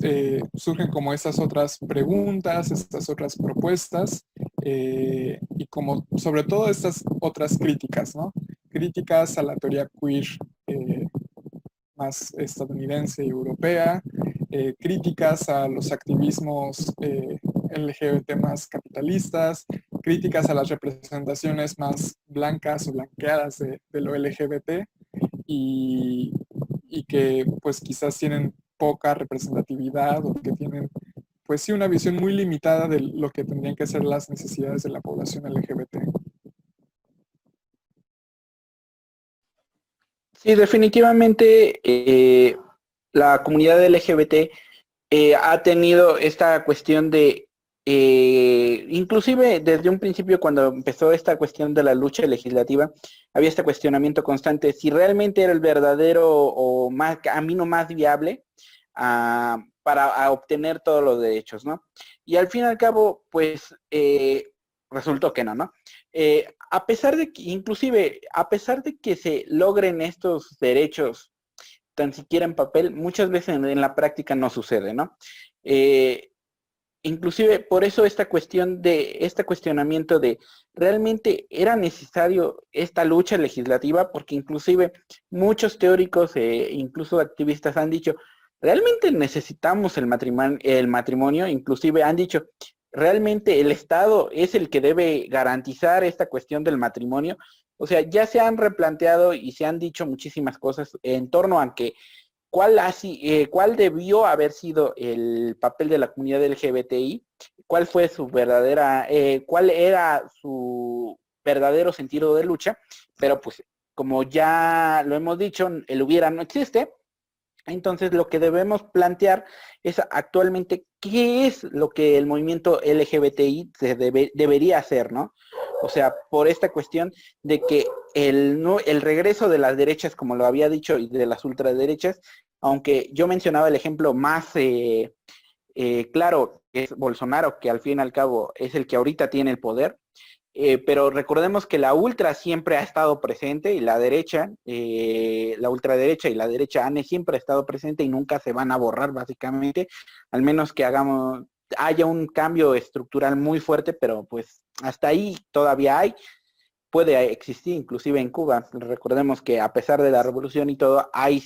surgen como estas otras preguntas, estas otras propuestas y como sobre todo estas otras críticas, ¿no? Críticas a la teoría queer más estadounidense y europea, eh, críticas a los activismos eh, LGBT más capitalistas, críticas a las representaciones más blancas o blanqueadas de, lo LGBT y, que pues quizás tienen poca representatividad o que tienen pues sí una visión muy limitada de lo que tendrían que ser las necesidades de la población LGBT. Sí, definitivamente eh, la comunidad LGBT eh, ha tenido esta cuestión de, eh, inclusive desde un principio cuando empezó esta cuestión de la lucha legislativa, había este cuestionamiento constante si realmente era el verdadero o más, camino más viable ah, para obtener todos los derechos, ¿no? Y al fin y al cabo, pues resultó que no, ¿no? a pesar de que, inclusive, a pesar de que se logren estos derechos tan siquiera en papel, muchas veces en, la práctica no sucede, ¿no? Eh, inclusive por eso esta cuestión de, este cuestionamiento de realmente era necesario esta lucha legislativa, porque inclusive muchos teóricos e incluso activistas han dicho, realmente necesitamos el matrimonio, el matrimonio, inclusive han dicho, realmente el Estado es el que debe garantizar esta cuestión del matrimonio. O sea, ya se han replanteado y se han dicho muchísimas cosas en torno a que cuál, eh, cuál debió haber sido el papel de la comunidad LGBTI, cuál fue su verdadera, eh, cuál era su verdadero sentido de lucha, pero pues como ya lo hemos dicho, el hubiera no existe, entonces, lo que debemos plantear es actualmente qué es lo que el movimiento LGBTI debería hacer, ¿no? O sea, por esta cuestión de que el, el regreso de las derechas, como lo había dicho, y de las ultraderechas, aunque yo mencionaba el ejemplo más eh, eh, claro, es Bolsonaro, que al fin y al cabo es el que ahorita tiene el poder, eh, pero recordemos que la ultra siempre ha estado presente y la derecha, eh, la ultraderecha y la derecha ANE siempre ha estado presente y nunca se van a borrar básicamente, al menos que hagamos, haya un cambio estructural muy fuerte, pero pues hasta ahí todavía hay, puede existir inclusive en Cuba. Recordemos que a pesar de la revolución y todo, hay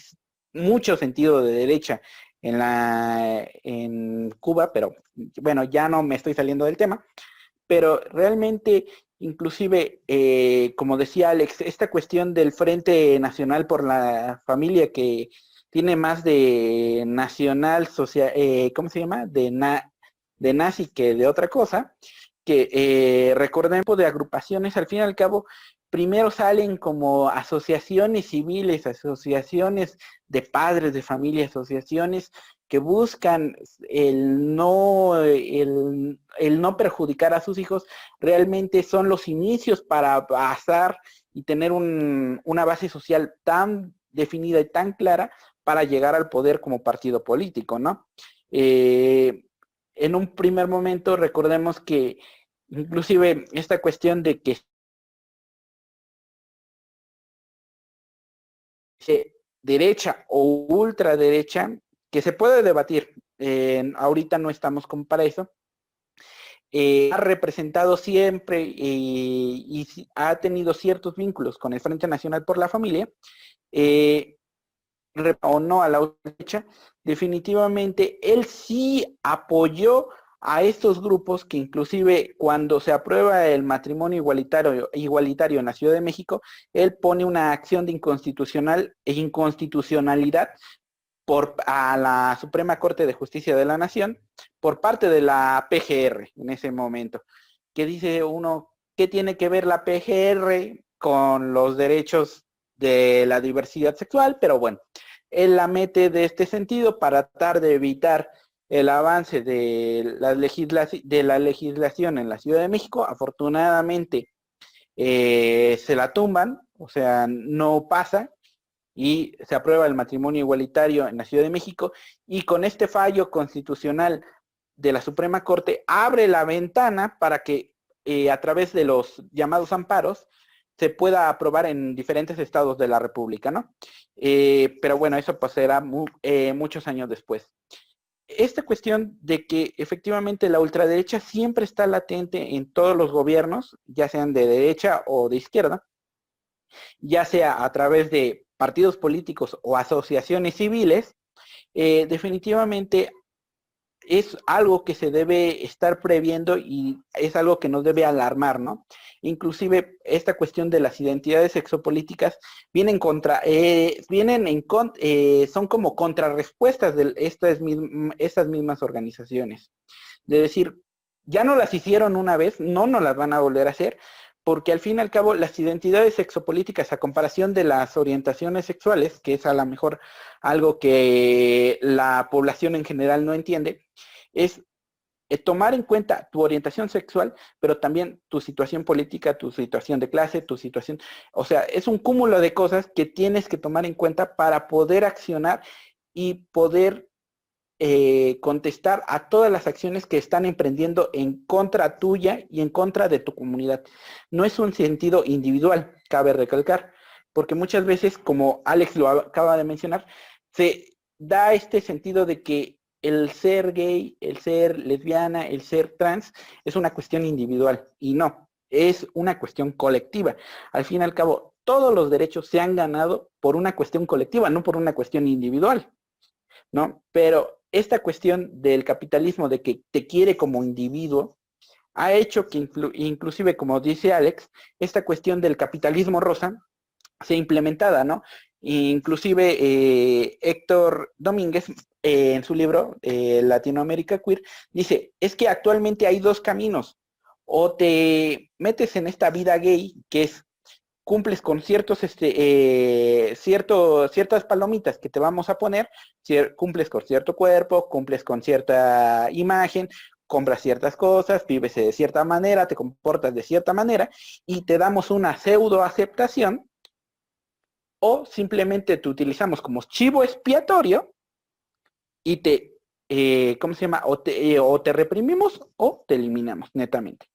mucho sentido de derecha en la en Cuba, pero bueno, ya no me estoy saliendo del tema pero realmente, inclusive, eh, como decía Alex, esta cuestión del Frente Nacional por la Familia que tiene más de nacional, social, eh, ¿cómo se llama? De, de nazi que de otra cosa, que eh, recordemos de agrupaciones, al fin y al cabo, primero salen como asociaciones civiles, asociaciones de padres de familia, asociaciones que buscan el no, el, no perjudicar a sus hijos, realmente son los inicios para pasar y tener una base social tan definida y tan clara para llegar al poder como partido político, ¿no? Eh, en un primer momento recordemos que inclusive esta cuestión de que derecha o ultraderecha que se puede debatir, ahorita no estamos como para eso, eh, ha representado siempre eh, y ha tenido ciertos vínculos con el Frente Nacional por la Familia, eh, o no a la derecha, definitivamente él sí apoyó a estos grupos que inclusive cuando se aprueba el matrimonio igualitario, en la Ciudad de México, él pone una acción de inconstitucional e inconstitucionalidad por, a la Suprema Corte de Justicia de la Nación por parte de la PGR en ese momento, que dice uno, ¿qué tiene que ver la PGR con los derechos de la diversidad sexual? Pero bueno, él la mete de este sentido para tratar de evitar el avance de la, legislación en la Ciudad de México. Afortunadamente eh, se la tumban, o sea, no pasa y se aprueba el matrimonio igualitario en la Ciudad de México y con este fallo constitucional de la Suprema Corte abre la ventana para que eh, a través de los llamados amparos se pueda aprobar en diferentes estados de la República, ¿no? Eh, pero bueno, eso pasará muchos años después esta cuestión de que efectivamente la ultraderecha siempre está latente en todos los gobiernos, ya sean de derecha o de izquierda, ya sea a través de partidos políticos o asociaciones civiles, eh, definitivamente es algo que se debe estar previendo y es algo que nos debe alarmar, ¿no? Inclusive esta cuestión de las identidades sexopolíticas vienen contra, eh, vienen en eh, son como contrarrespuestas de estas, estas mismas organizaciones. De decir, ya no las hicieron una vez, no nos las van a volver a hacer, porque al fin y al cabo las identidades sexopolíticas a comparación de las orientaciones sexuales, que es a lo mejor algo que la población en general no entiende, es eh, tomar en cuenta tu orientación sexual, pero también tu situación política, tu situación de clase, tu situación, o sea, es un cúmulo de cosas que tienes que tomar en cuenta para poder accionar y poder eh, contestar a todas las acciones que están emprendiendo en contra tuya y en contra de tu comunidad. No es un sentido individual, cabe recalcar, porque muchas veces, como Alex lo acaba de mencionar, se da este sentido de que el ser gay, el ser lesbiana, el ser trans es una cuestión individual y no, es una cuestión colectiva. Al fin y al cabo, todos los derechos se han ganado por una cuestión colectiva, no por una cuestión individual, ¿no? Pero esta cuestión del capitalismo, de que te quiere como individuo, ha hecho que inclusive, como dice Alex, esta cuestión del capitalismo rosa sea implementada, ¿no? Inclusive eh, Héctor Domínguez eh, en su libro eh, Latinoamérica Queer dice, es que actualmente hay dos caminos. O te metes en esta vida gay, que es cumples con ciertos, este, ciertas palomitas que te vamos a poner, cumples con cierto cuerpo, cumples con cierta imagen, compras ciertas cosas, vives de cierta manera, te comportas de cierta manera y te damos una pseudo aceptación o simplemente te utilizamos como chivo expiatorio y te, eh, ¿cómo se llama? O te, eh, o te reprimimos o te eliminamos netamente.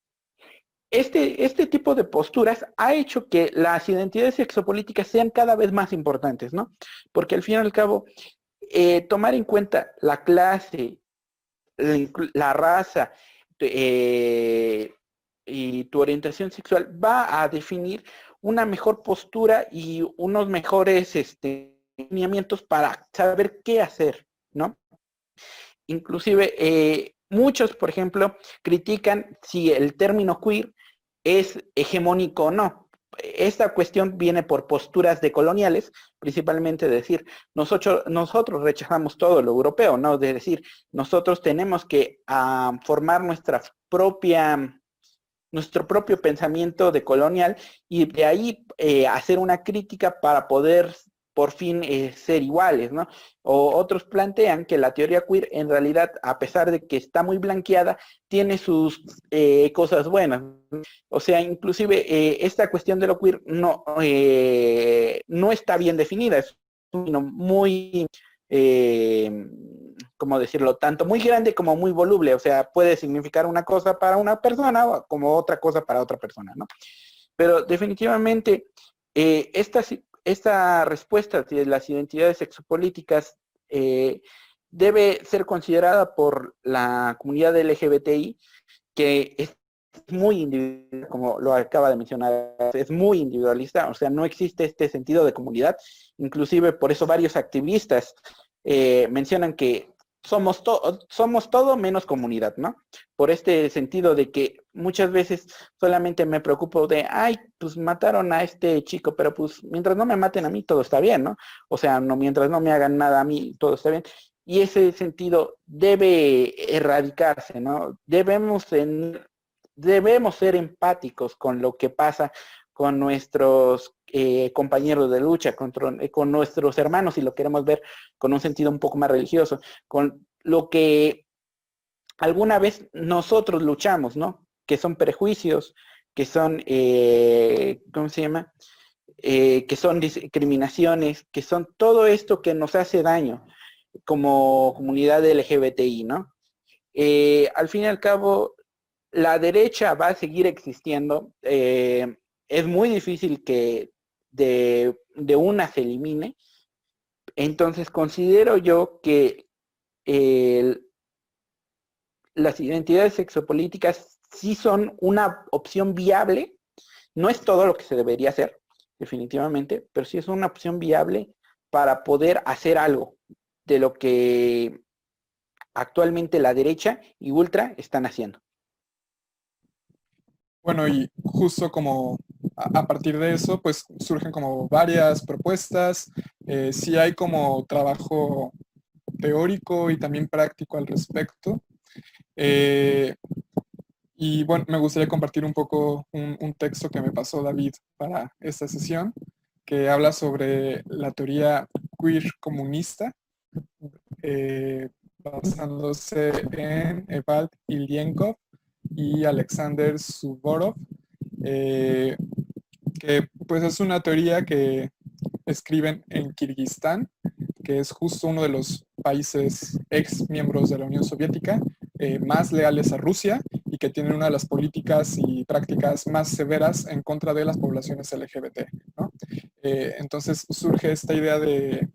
Este, este, tipo de posturas ha hecho que las identidades sexopolíticas sean cada vez más importantes, ¿no? Porque al fin y al cabo, eh, tomar en cuenta la clase, la, raza y tu orientación sexual va a definir una mejor postura y unos mejores este, lineamientos para saber qué hacer, ¿no? Inclusive, eh, muchos, por ejemplo, critican si el término queer es hegemónico o no. Esta cuestión viene por posturas de coloniales, principalmente decir, nosotros, nosotros rechazamos todo lo europeo, ¿no? De decir, nosotros tenemos que ah, formar nuestra propia nuestro propio pensamiento de colonial y de ahí eh, hacer una crítica para poder por fin eh, ser iguales, ¿no? O otros plantean que la teoría queer en realidad, a pesar de que está muy blanqueada, tiene sus eh, cosas buenas. O sea, inclusive esta cuestión de lo queer no, no está bien definida, es muy ¿cómo decirlo? Tanto muy grande como muy voluble, o sea, puede significar una cosa para una persona como otra cosa para otra persona, ¿no? Pero definitivamente eh, esta, esta, respuesta de las identidades sexopolíticas eh, debe ser considerada por la comunidad LGBTI, que muy individual, como lo acaba de mencionar, es muy individualista, o sea, no existe este sentido de comunidad, inclusive por eso varios activistas eh, mencionan que somos, somos todo menos comunidad, ¿no? Por este sentido de que muchas veces solamente me preocupo de, ay, pues mataron a este chico, pero pues mientras no me maten a mí, todo está bien, ¿no? O sea, no, mientras no me hagan nada a mí, todo está bien. Y ese sentido debe erradicarse, ¿no? Debemos, debemos ser empáticos con lo que pasa con nuestros eh, compañeros de lucha, con, eh, con, nuestros hermanos, si lo queremos ver con un sentido un poco más religioso, con lo que alguna vez nosotros luchamos, ¿no? Que son prejuicios, que son, eh, ¿cómo se llama? que son discriminaciones, que son todo esto que nos hace daño como comunidad LGBTI, ¿no? al fin y al cabo, la derecha va a seguir existiendo. es muy difícil que de, una se elimine. Entonces considero yo que las identidades sexopolíticas sí son una opción viable. No es todo lo que se debería hacer, definitivamente, pero sí es una opción viable para poder hacer algo de lo que actualmente la derecha y ultra están haciendo. Bueno, y justo como a, partir de eso, pues surgen como varias propuestas. Eh, sí hay como trabajo teórico y también práctico al respecto. Eh, y bueno, me gustaría compartir un poco un, texto que me pasó David para esta sesión, que habla sobre la teoría queer comunista, eh, basándose en Evald Ilienkov y Alexander Suvorov, eh, que pues es una teoría que escriben en Kirguistán, que es justo uno de los países ex miembros de la Unión Soviética eh, más leales a Rusia y que tienen una de las políticas y prácticas más severas en contra de las poblaciones LGBT. Eh, entonces surge esta idea de,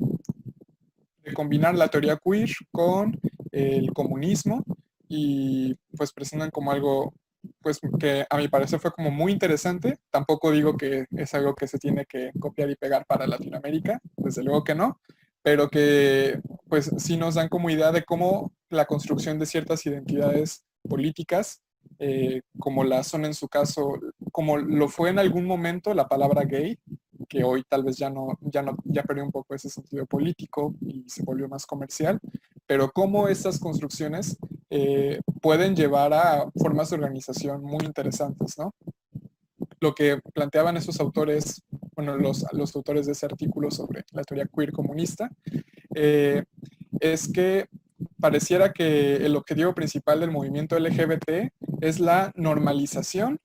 de combinar la teoría queer con el comunismo y pues presentan como algo pues que a mi parecer fue como muy interesante. Tampoco digo que es algo que se tiene que copiar y pegar para Latinoamérica, desde luego que no, pero que pues sí nos dan como idea de cómo la construcción de ciertas identidades políticas, eh, como la son en su caso, como lo fue en algún momento la palabra gay, que hoy tal vez ya no, ya no, ya perdió un poco ese sentido político y se volvió más comercial, pero cómo estas construcciones eh, pueden llevar a formas de organización muy interesantes, ¿no? Lo que planteaban esos autores, bueno, los, los autores de ese artículo sobre la teoría queer comunista, eh, es que pareciera que el objetivo principal del movimiento LGBT es la normalización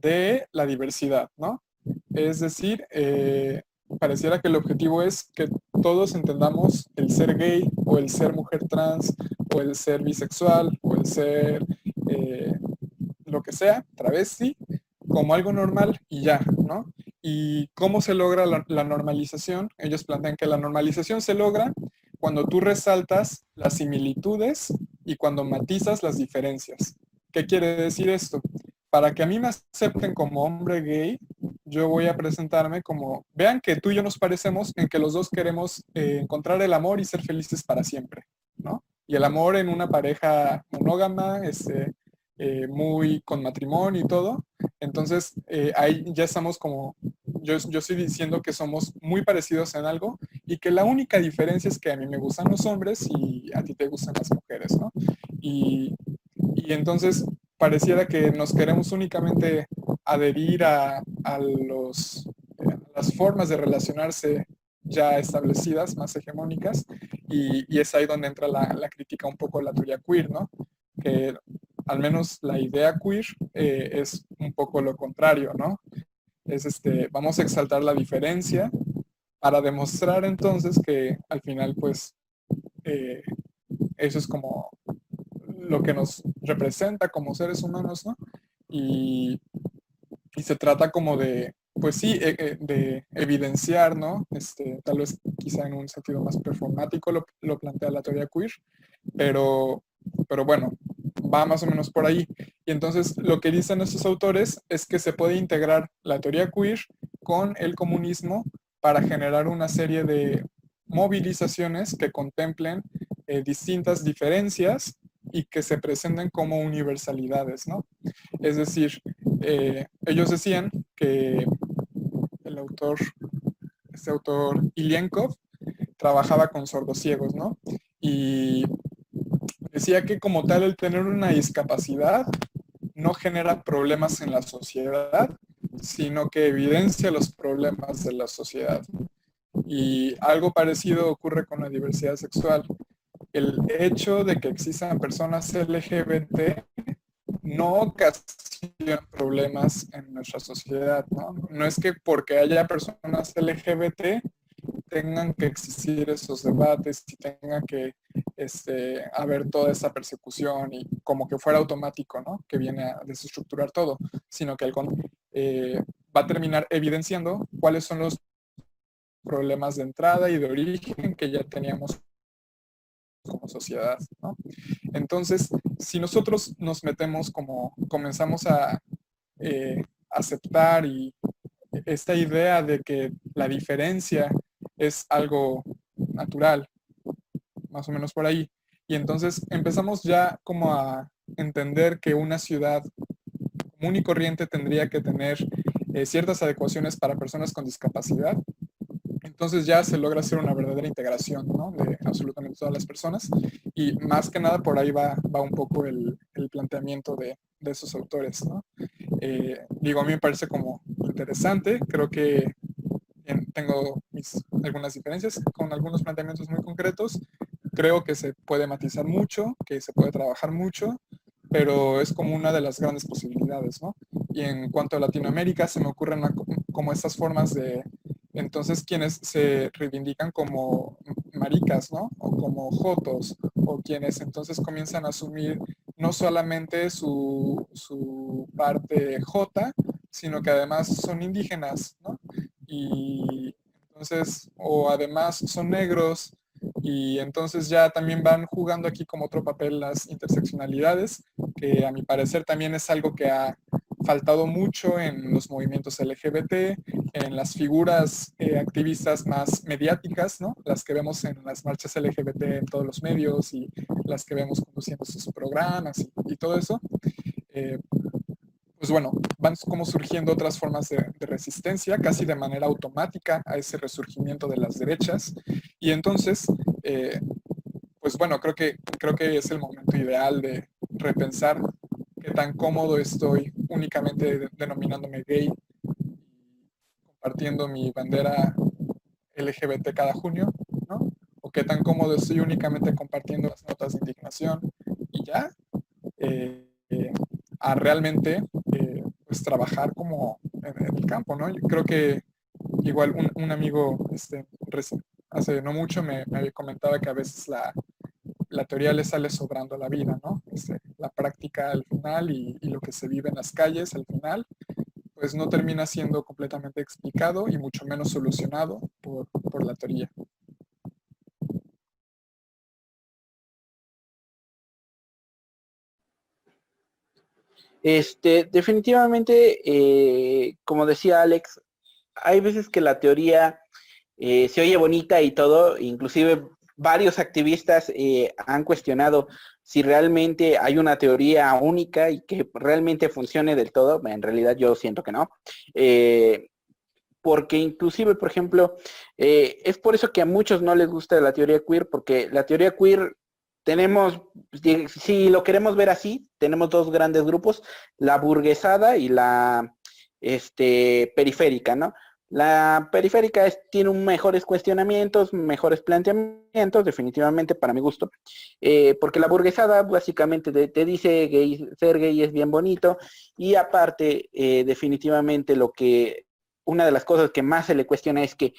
de la diversidad, ¿no? Es decir, eh, pareciera que el objetivo es que todos entendamos el ser gay o el ser mujer trans o el ser bisexual o el ser eh, lo que sea, travesti, como algo normal y ya, ¿no? ¿Y cómo se logra la, la normalización? Ellos plantean que la normalización se logra cuando tú resaltas las similitudes y cuando matizas las diferencias. ¿Qué quiere decir esto? Para que a mí me acepten como hombre gay, yo voy a presentarme como, vean que tú y yo nos parecemos en que los dos queremos eh, encontrar el amor y ser felices para siempre, ¿no? Y el amor en una pareja monógama, este, eh, muy con matrimonio y todo. Entonces, eh, ahí ya estamos como, yo, yo estoy diciendo que somos muy parecidos en algo y que la única diferencia es que a mí me gustan los hombres y a ti te gustan las mujeres, ¿no? Y, y entonces pareciera que nos queremos únicamente adherir a, los, las formas de relacionarse ya establecidas, más hegemónicas, y, es ahí donde entra la, crítica un poco a la teoría queer, ¿no? Que al menos la idea queer eh, es un poco lo contrario, ¿no? Es este, vamos a exaltar la diferencia para demostrar entonces que al final, pues, eh, eso es como lo que nos representa como seres humanos, ¿no? Y, se trata como de, pues sí, e, e, de evidenciar, ¿no? Este, tal vez quizá en un sentido más performático lo, lo plantea la teoría queer, pero, pero bueno, va más o menos por ahí. Y entonces lo que dicen estos autores es que se puede integrar la teoría queer con el comunismo para generar una serie de movilizaciones que contemplen eh, distintas diferencias y que se presenten como universalidades, ¿no? Es decir, eh, ellos decían que el autor, este autor Ilienkov, trabajaba con sordos ciegos, ¿no? Y decía que como tal el tener una discapacidad no genera problemas en la sociedad, sino que evidencia los problemas de la sociedad. Y algo parecido ocurre con la diversidad sexual. El hecho de que existan personas LGBT no ocasiona problemas en nuestra sociedad, ¿no? No es que porque haya personas LGBT tengan que existir esos debates y tengan que este, haber toda esa persecución y como que fuera automático, ¿no? Que viene a desestructurar todo, sino que eh, va a terminar evidenciando cuáles son los problemas de entrada y de origen que ya teníamos como sociedad. Entonces, si nosotros nos metemos como comenzamos a eh, aceptar y esta idea de que la diferencia es algo natural, más o menos por ahí, y entonces empezamos ya como a entender que una ciudad común y corriente tendría que tener eh, ciertas adecuaciones para personas con discapacidad, entonces ya se logra hacer una verdadera integración ¿no? de absolutamente todas las personas y más que nada por ahí va, va un poco el, el planteamiento de, de, esos autores. ¿no? Eh, digo, a mí me parece como interesante, creo que tengo mis, algunas diferencias con algunos planteamientos muy concretos, creo que se puede matizar mucho, que se puede trabajar mucho, pero es como una de las grandes posibilidades, ¿no? Y en cuanto a Latinoamérica, se me ocurren como estas formas de, entonces, quienes se reivindican como maricas, ¿no? O como jotos, o quienes entonces comienzan a asumir no solamente su, parte jota, sino que además son indígenas, ¿no? Y entonces, o además son negros, y entonces ya también van jugando aquí como otro papel las interseccionalidades, que a mi parecer también es algo que ha faltado mucho en los movimientos LGBT, en las figuras eh, activistas más mediáticas, ¿no? Las que vemos en las marchas LGBT en todos los medios y las que vemos conduciendo sus programas y, todo eso. Eh, pues bueno, van como surgiendo otras formas de, resistencia, casi de manera automática a ese resurgimiento de las derechas. Y entonces, eh, pues bueno, creo que, creo que es el momento ideal de repensar qué tan cómodo estoy únicamente denominándome gay compartiendo mi bandera LGBT cada junio, ¿no? O qué tan cómodo estoy únicamente compartiendo las notas de indignación y ya, eh, a realmente eh, pues trabajar como en, el campo, ¿no? Yo creo que igual un, amigo este, hace no mucho me, me, comentaba que a veces la, la teoría le sale sobrando la vida, ¿no? Este, la práctica al final y, lo que se vive en las calles al final, pues no termina siendo completamente explicado y mucho menos solucionado por, por la teoría. Este, definitivamente, eh, como decía Alex, hay veces que la teoría eh, se oye bonita y todo, inclusive varios activistas eh, han cuestionado si realmente hay una teoría única y que realmente funcione del todo. En realidad yo siento que no. Eh, porque inclusive, por ejemplo, eh, es por eso que a muchos no les gusta la teoría queer, porque la teoría queer tenemos, si lo queremos ver así, tenemos dos grandes grupos, la burguesada y la este, periférica, ¿no? La periférica tiene mejores cuestionamientos, mejores planteamientos, definitivamente para mi gusto, eh, porque la burguesada básicamente te, dice que ser gay es bien bonito y aparte eh, definitivamente lo que, una de las cosas que más se le cuestiona es que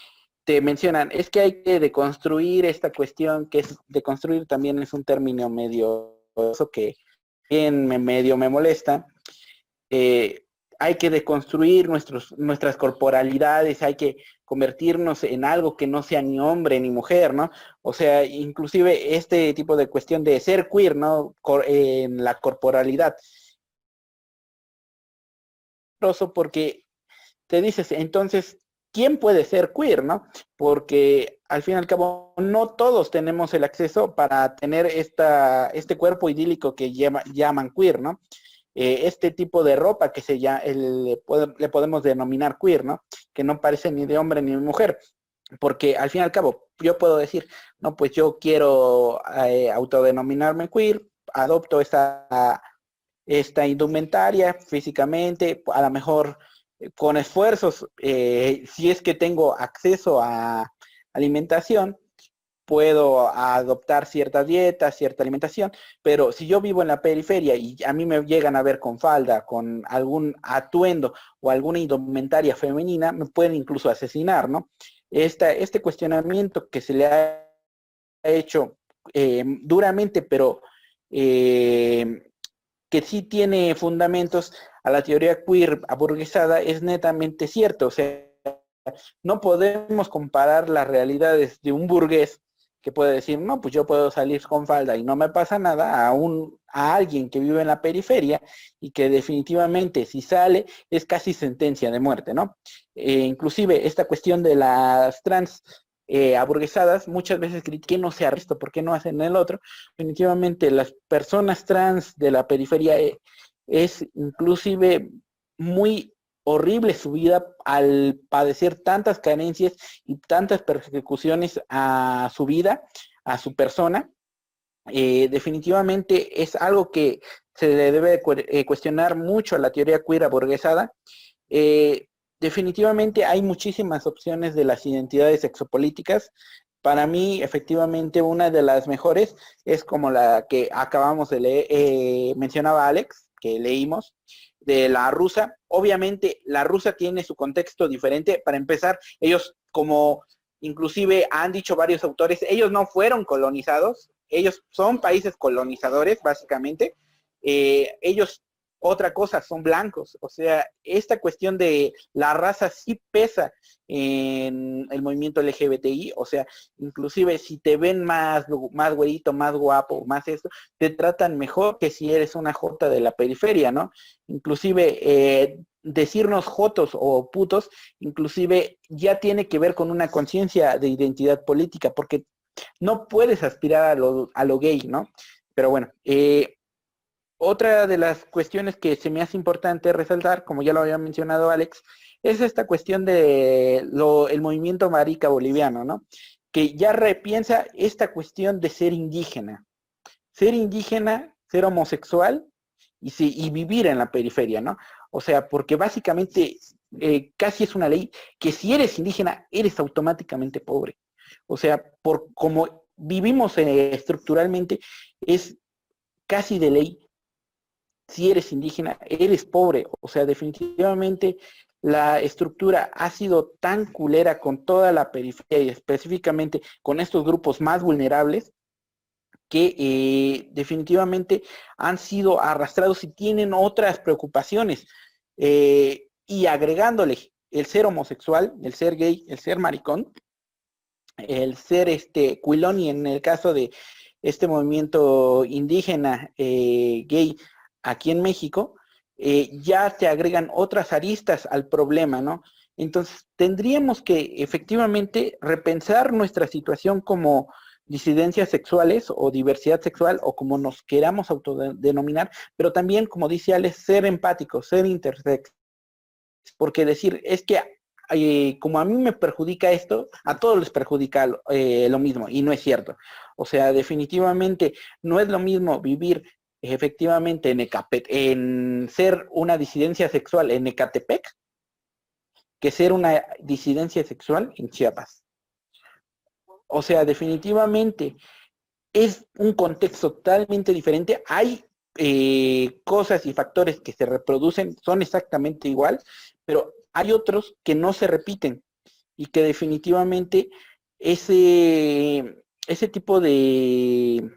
te mencionan, es que hay que deconstruir esta cuestión, que es deconstruir también es un término medio, eso que bien medio me molesta. Eh, hay que deconstruir nuestros, nuestras corporalidades, hay que convertirnos en algo que no sea ni hombre ni mujer, ¿no? O sea, inclusive este tipo de cuestión de ser queer, ¿no? en la corporalidad. Porque te dices, entonces, ¿quién puede ser queer, no? Porque al fin y al cabo, no todos tenemos el acceso para tener esta, este cuerpo idílico que llaman queer, ¿no? Eh, este tipo de ropa que se ya, le, podemos denominar queer, ¿no? Que no parece ni de hombre ni de mujer. Porque al fin y al cabo, yo puedo decir, no, pues yo quiero eh, autodenominarme queer, adopto esta, esta indumentaria físicamente, a lo mejor eh, con esfuerzos, si es que tengo acceso a alimentación, puedo adoptar cierta dieta, cierta alimentación, pero si yo vivo en la periferia y a mí me llegan a ver con falda, con algún atuendo o alguna indumentaria femenina, me pueden incluso asesinar, ¿no? este cuestionamiento que se le ha hecho eh, duramente, pero eh, que sí tiene fundamentos a la teoría queer aburguesada, es netamente cierto. O sea, no podemos comparar las realidades de un burgués que puede decir, no, pues yo puedo salir con falda y no me pasa nada, a, un, a alguien que vive en la periferia y que definitivamente si sale es casi sentencia de muerte, ¿no? Eh, inclusive esta cuestión de las trans eh, aburguesadas, muchas veces critican no se visto, ¿por qué no hacen el otro? Definitivamente las personas trans de la periferia eh, es inclusive muy horrible su vida al padecer tantas carencias y tantas persecuciones a su vida, a su persona. Eh, definitivamente es algo que se le debe eh, cuestionar mucho a la teoría queer burguesada. Eh, definitivamente hay muchísimas opciones de las identidades sexopolíticas. Para mí, efectivamente, una de las mejores es como la que acabamos de leer, mencionaba Alex, que leímos, de la rusa. Obviamente la rusa tiene su contexto diferente. Para empezar, ellos como inclusive han dicho varios autores, ellos no fueron colonizados, ellos son países colonizadores básicamente. Eh, ellos otra cosa, son blancos. O sea, esta cuestión de la raza sí pesa en el movimiento LGBTI. O sea, inclusive si te ven más, más güerito, más guapo, más esto, te tratan mejor que si eres una jota de la periferia, ¿no? Inclusive eh, decirnos jotos o putos, inclusive ya tiene que ver con una conciencia de identidad política, porque no puedes aspirar a lo, a lo gay, ¿no? Pero bueno, eh, otra de las cuestiones que se me hace importante resaltar, como ya lo había mencionado Alex, es esta cuestión de el movimiento marica boliviano, ¿no? Que ya repiensa esta cuestión de ser indígena. Ser indígena, ser homosexual y, y vivir en la periferia, ¿no? O sea, porque básicamente eh, casi es una ley que si eres indígena, eres automáticamente pobre. O sea, por como vivimos eh, estructuralmente, es casi de ley si eres indígena, eres pobre. O sea, definitivamente la estructura ha sido tan culera con toda la periferia y específicamente con estos grupos más vulnerables que eh, definitivamente han sido arrastrados y tienen otras preocupaciones. Eh, y agregándole el ser homosexual, el ser gay, el ser maricón, el ser este cuilón y en el caso de este movimiento indígena eh, gay aquí en México, eh, ya se agregan otras aristas al problema, ¿no? Entonces, tendríamos que efectivamente repensar nuestra situación como disidencias sexuales o diversidad sexual o como nos queramos autodenominar, pero también, como dice Alex, ser empáticos, ser intersex. Porque decir, es que eh, como a mí me perjudica esto, a todos les perjudica eh, lo mismo, y no es cierto. O sea, definitivamente no es lo mismo vivir efectivamente en, en ser una disidencia sexual en Ecatepec que ser una disidencia sexual en Chiapas. O sea, definitivamente es un contexto totalmente diferente. Hay eh, cosas y factores que se reproducen, son exactamente igual, pero hay otros que no se repiten y que definitivamente ese, ese tipo de,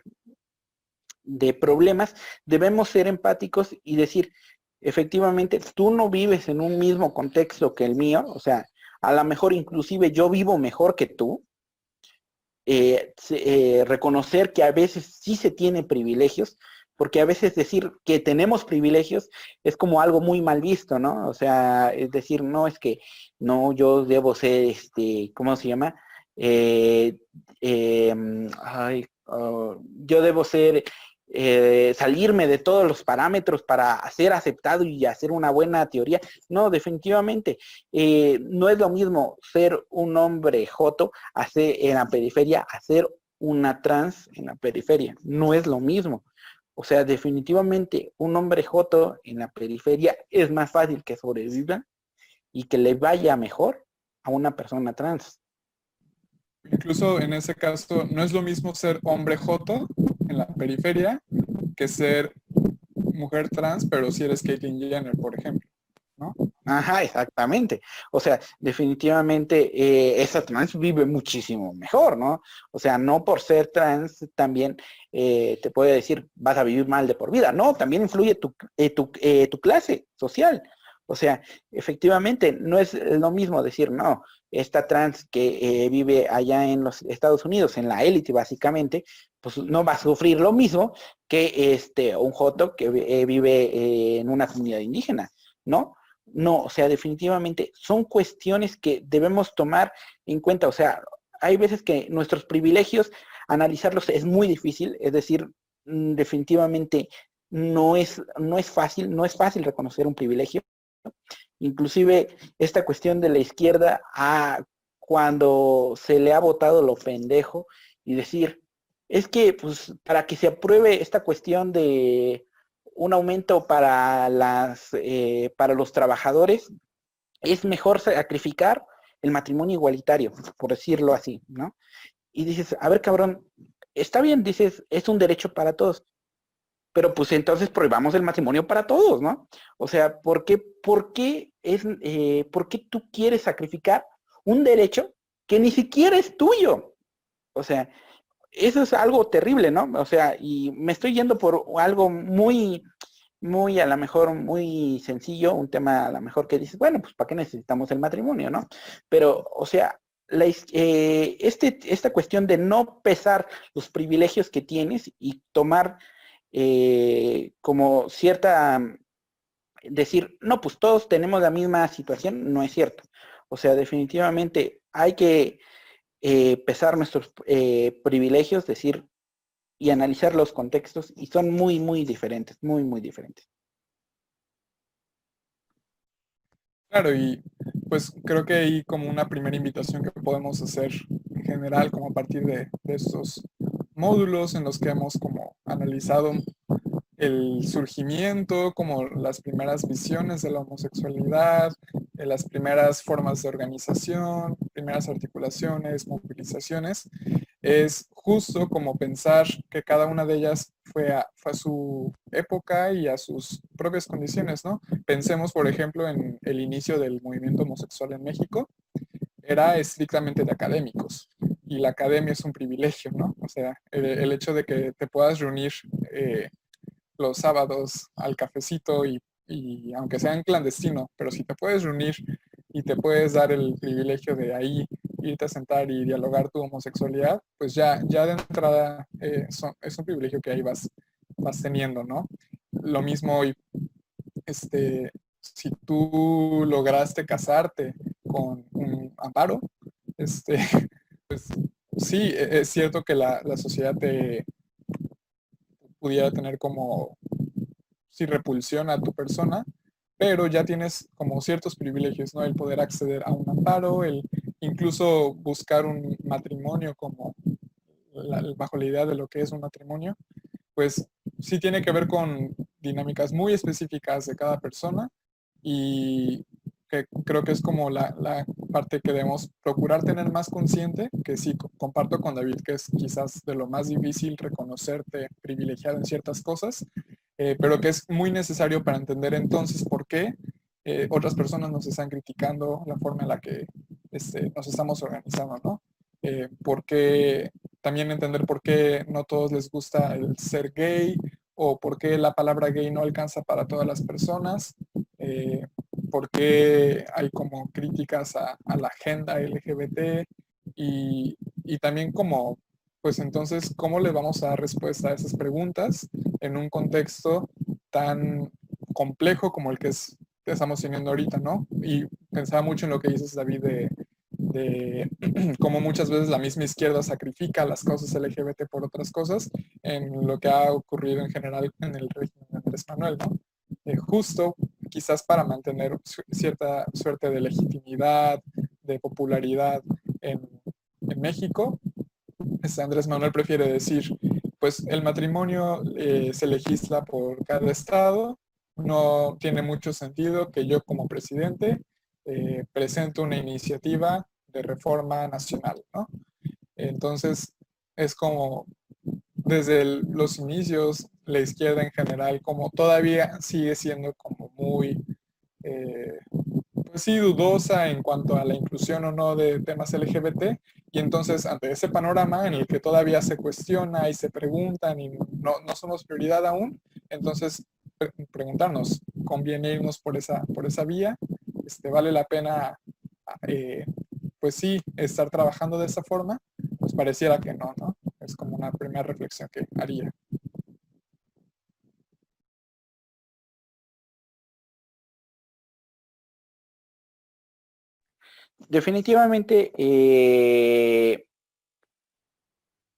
de problemas, debemos ser empáticos y decir, efectivamente, tú no vives en un mismo contexto que el mío, o sea, a lo mejor inclusive yo vivo mejor que tú, eh, eh, reconocer que a veces sí se tiene privilegios, porque a veces decir que tenemos privilegios es como algo muy mal visto, ¿no? O sea, es decir, no es que no, yo debo ser, este, ¿cómo se llama? Eh, em, oh, yo debo ser eh, salirme de todos los parámetros para ser aceptado y hacer una buena teoría. No, definitivamente. Eh, no es lo mismo ser un hombre joto hacer en la periferia, hacer una trans en la periferia. No es lo mismo. O sea, definitivamente un hombre joto en la periferia es más fácil que sobreviva y que le vaya mejor a una persona trans. Incluso en ese caso, no es lo mismo ser hombre joto en la periferia que ser mujer trans, pero si eres Caitlyn Jenner, por ejemplo, ¿no? Ajá, exactamente. O sea, definitivamente eh, esa trans vive muchísimo mejor, ¿no? O sea, no por ser trans también eh, te puede decir vas a vivir mal de por vida. No, también influye tu, eh, tu, tu clase social. O sea, efectivamente, no es lo mismo decir, no, esta trans que vive allá en los Estados Unidos, en la élite básicamente, pues no va a sufrir lo mismo que este un joto que eh, vive eh, en una comunidad indígena, ¿no? No, o sea, definitivamente son cuestiones que debemos tomar en cuenta. O sea, hay veces que nuestros privilegios, analizarlos es muy difícil, es decir, mm, definitivamente no es, no es fácil, no es fácil reconocer un privilegio. Inclusive esta cuestión de la izquierda, a, cuando se le ha votado lo pendejo y decir, es que pues para que se apruebe esta cuestión de un aumento para las eh, para los trabajadores es mejor sacrificar el matrimonio igualitario, por decirlo así, ¿no? Y dices, a ver, cabrón, está bien, dices, es un derecho para todos, pero pues entonces prohibamos el matrimonio para todos, ¿no? O sea, ¿por qué, es, eh, por qué tú quieres sacrificar un derecho que ni siquiera es tuyo? O sea, eso es algo terrible, ¿no? O sea, y me estoy yendo por algo muy, muy a lo mejor muy sencillo, un tema a lo mejor que dices, bueno, pues ¿para qué necesitamos el matrimonio, no? Pero, o sea, eh, este, esta cuestión de no pesar los privilegios que tienes y tomar eh, como cierta, decir, no, pues todos tenemos la misma situación, no es cierto. O sea, definitivamente hay que eh, pesar nuestros eh, privilegios, decir y analizar los contextos y son muy, muy diferentes, muy, muy diferentes. Claro, y pues creo que hay como una primera invitación que podemos hacer en general, como a partir de, de estos módulos en los que hemos como analizado el surgimiento, como las primeras visiones de la homosexualidad, las primeras formas de organización, primeras articulaciones, movilizaciones, es justo como pensar que cada una de ellas fue a, su época y a sus propias condiciones, ¿no? Pensemos, por ejemplo, en el inicio del movimiento homosexual en México, era estrictamente de académicos y la academia es un privilegio, ¿no? O sea, el, hecho de que te puedas reunir eh, los sábados al cafecito y y aunque sea en clandestino, pero si te puedes reunir y te puedes dar el privilegio de ahí irte a sentar y dialogar tu homosexualidad, pues ya, ya de entrada eh, es un privilegio que ahí vas, vas teniendo, ¿no? Lo mismo este, si tú lograste casarte con un amparo, este, pues sí, e, es cierto que la, la sociedad te pudiera tener como si repulsión a tu persona, pero ya tienes como ciertos privilegios, ¿no? El poder acceder a un amparo, el incluso buscar un matrimonio como bajo la idea de lo que es un matrimonio, pues sí tiene que ver con dinámicas muy específicas de cada persona y que creo que es como la, la, parte que debemos procurar tener más consciente, que sí, comparto con David que es quizás de lo más difícil reconocerte privilegiado en ciertas cosas, eh, pero que es muy necesario para entender entonces por qué eh, otras personas nos están criticando la forma en la que este, nos estamos organizando, ¿no? Eh, porque también entender por qué no todos les gusta el ser gay o por qué la palabra gay no alcanza para todas las personas. Por qué hay como críticas a, la agenda LGBT y, y, también como, pues entonces, ¿cómo le vamos a dar respuesta a esas preguntas en un contexto tan complejo como el que, es, que estamos teniendo ahorita, ¿no? Y pensaba mucho en lo que dices, David, de, cómo muchas veces la misma izquierda sacrifica las causas LGBT por otras cosas en lo que ha ocurrido en general en el régimen de Andrés Manuel, ¿no? Eh, justo quizás para mantener cierta suerte de legitimidad, de popularidad en, México, este Andrés Manuel prefiere decir, pues el matrimonio eh, se legisla por cada estado, no tiene mucho sentido que yo como presidente eh, presente una iniciativa de reforma nacional, ¿no? Entonces, es como desde los inicios, la izquierda en general, como todavía sigue siendo como muy, eh, pues sí, dudosa en cuanto a la inclusión o no de temas LGBT. Y entonces, ante ese panorama en el que todavía se cuestiona y se preguntan y no, no somos prioridad aún, entonces preguntarnos, ¿conviene irnos por esa, por esa vía? Este, ¿Vale la pena eh, pues sí, estar trabajando de esa forma, pues pareciera que no, ¿no? Es como una primera reflexión que haría. Definitivamente eh,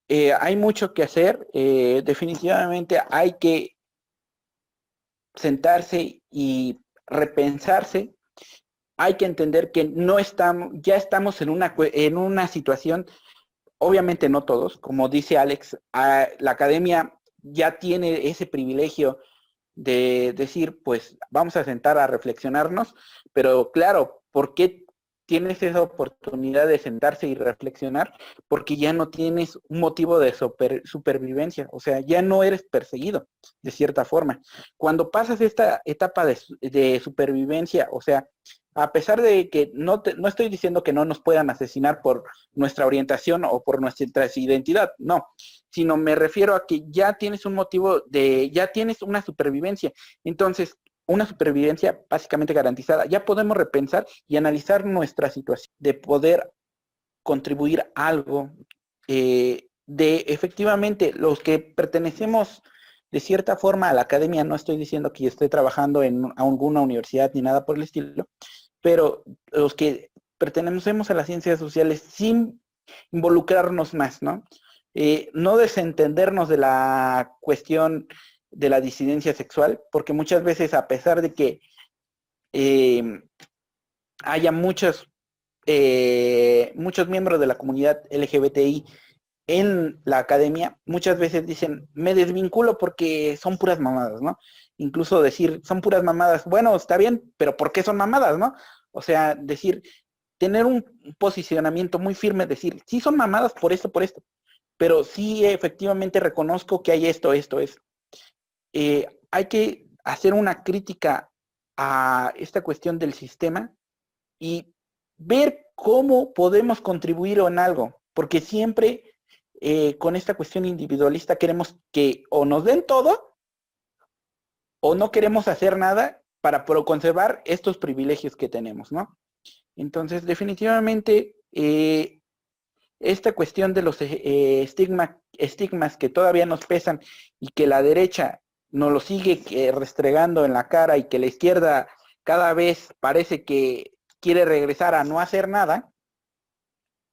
eh, hay mucho que hacer. Eh, definitivamente hay que sentarse y repensarse hay que entender que no estamos, ya estamos en una, en una situación, obviamente no todos, como dice Alex, la academia ya tiene ese privilegio de decir, pues vamos a sentar a reflexionarnos, pero claro, ¿por qué tienes esa oportunidad de sentarse y reflexionar porque ya no tienes un motivo de supervivencia, o sea, ya no eres perseguido de cierta forma. Cuando pasas esta etapa de, supervivencia, o sea, a pesar de que no, no estoy diciendo que no nos puedan asesinar por nuestra orientación o por nuestra identidad, no, sino me refiero a que ya tienes un motivo de, ya tienes una supervivencia. Entonces, una supervivencia básicamente garantizada. Ya podemos repensar y analizar nuestra situación, de poder contribuir algo, eh, de efectivamente los que pertenecemos de cierta forma a la academia, no estoy diciendo que esté trabajando en alguna universidad ni nada por el estilo, pero los que pertenecemos a las ciencias sociales sin involucrarnos más, ¿no? Eh, no desentendernos de la cuestión de la disidencia sexual, porque muchas veces a pesar de que em, haya muchos, eh, muchos miembros de la comunidad LGBTI en la academia, muchas veces dicen, me desvinculo porque son puras mamadas, ¿no? Incluso decir, son puras mamadas, bueno, está bien, pero ¿por qué son mamadas, no? O sea, decir, tener un posicionamiento muy firme, decir, sí son mamadas por esto, por esto, pero sí efectivamente reconozco que hay esto, esto, esto. Eh, hay que hacer una crítica a esta cuestión del sistema y ver cómo podemos contribuir en algo, porque siempre eh, con esta cuestión individualista queremos que o nos den todo o no queremos hacer nada para conservar estos privilegios que tenemos, ¿no? Entonces, definitivamente, eh, esta cuestión de los estigmas que todavía nos pesan y que la derecha nos lo sigue eh, restregando en la cara y que la izquierda cada vez parece que quiere regresar a no hacer nada,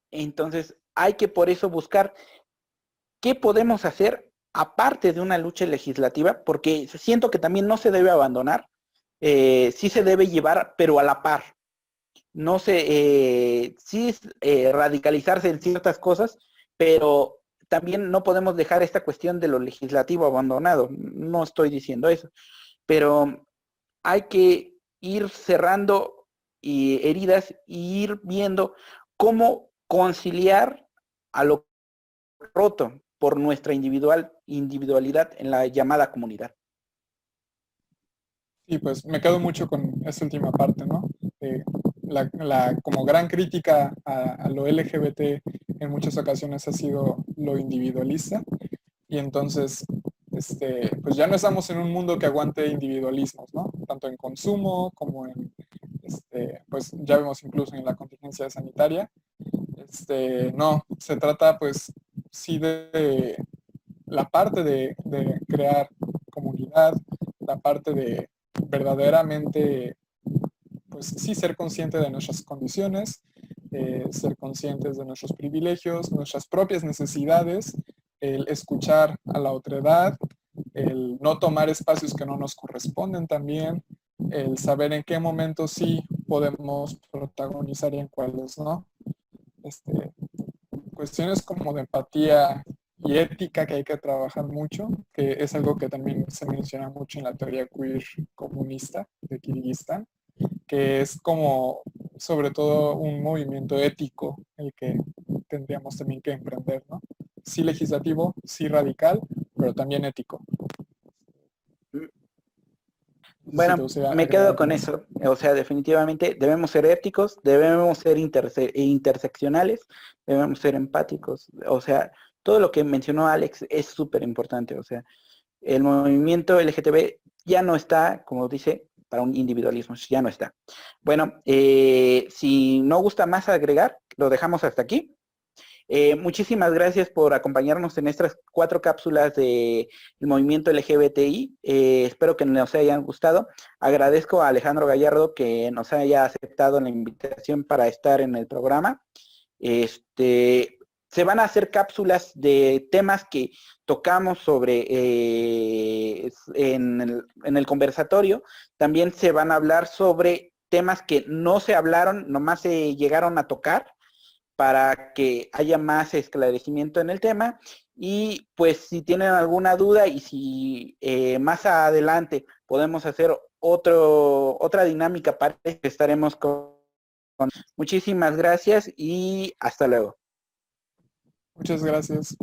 entonces hay que por eso buscar qué podemos hacer aparte de una lucha legislativa, porque siento que también no se debe abandonar, eh, sí se debe llevar, pero a la par. No sé, eh, sí radicalizarse en ciertas cosas, pero también no podemos dejar esta cuestión de lo legislativo abandonado. No estoy diciendo eso, pero hay que ir cerrando heridas y ir viendo cómo conciliar a lo roto por nuestra individual, individualidad en la llamada comunidad. Sí, pues me quedo mucho con esa última parte, ¿no? La, como gran crítica a, lo LGBT en muchas ocasiones ha sido lo individualista y entonces este, pues ya no estamos en un mundo que aguante individualismos, ¿no? Tanto en consumo como en, este, pues ya vemos incluso en la contingencia sanitaria. Este, no, se trata pues sí de la parte de, crear comunidad, la parte de verdaderamente, sí ser consciente de nuestras condiciones, eh, ser conscientes de nuestros privilegios, nuestras propias necesidades, el escuchar a la otredad, el no tomar espacios que no nos corresponden también, el saber en qué momentos sí podemos protagonizar y en cuáles no. Este, cuestiones como de empatía y ética que hay que trabajar mucho, que es algo que también se menciona mucho en la teoría queer comunista de Kirguistán, que es como sobre todo un movimiento ético el que tendríamos también que emprender, ¿no? Sí legislativo, sí radical, pero también ético. Bueno, me quedo con eso. O sea, definitivamente debemos ser éticos, debemos ser interseccionales, debemos ser empáticos. O sea, todo lo que mencionó Alex es súper importante. O sea, el movimiento LGTB ya no está, como dice, para un individualismo, ya no está. Bueno, eh, si no gusta más agregar, lo dejamos hasta aquí. Eh, muchísimas gracias por acompañarnos en estas cuatro cápsulas del movimiento LGBTI. Eh, espero que nos hayan gustado. Agradezco a Alejandro Gallardo que nos haya aceptado la invitación para estar en el programa. Este, se van a hacer cápsulas de temas que tocamos sobre eh, en, el, conversatorio. También se van a hablar sobre temas que no se hablaron, nomás se llegaron a tocar para que haya más esclarecimiento en el tema. Y pues si tienen alguna duda y si eh, más adelante podemos hacer otro, otra dinámica para que estaremos con... Muchísimas gracias y hasta luego. Muchas gracias.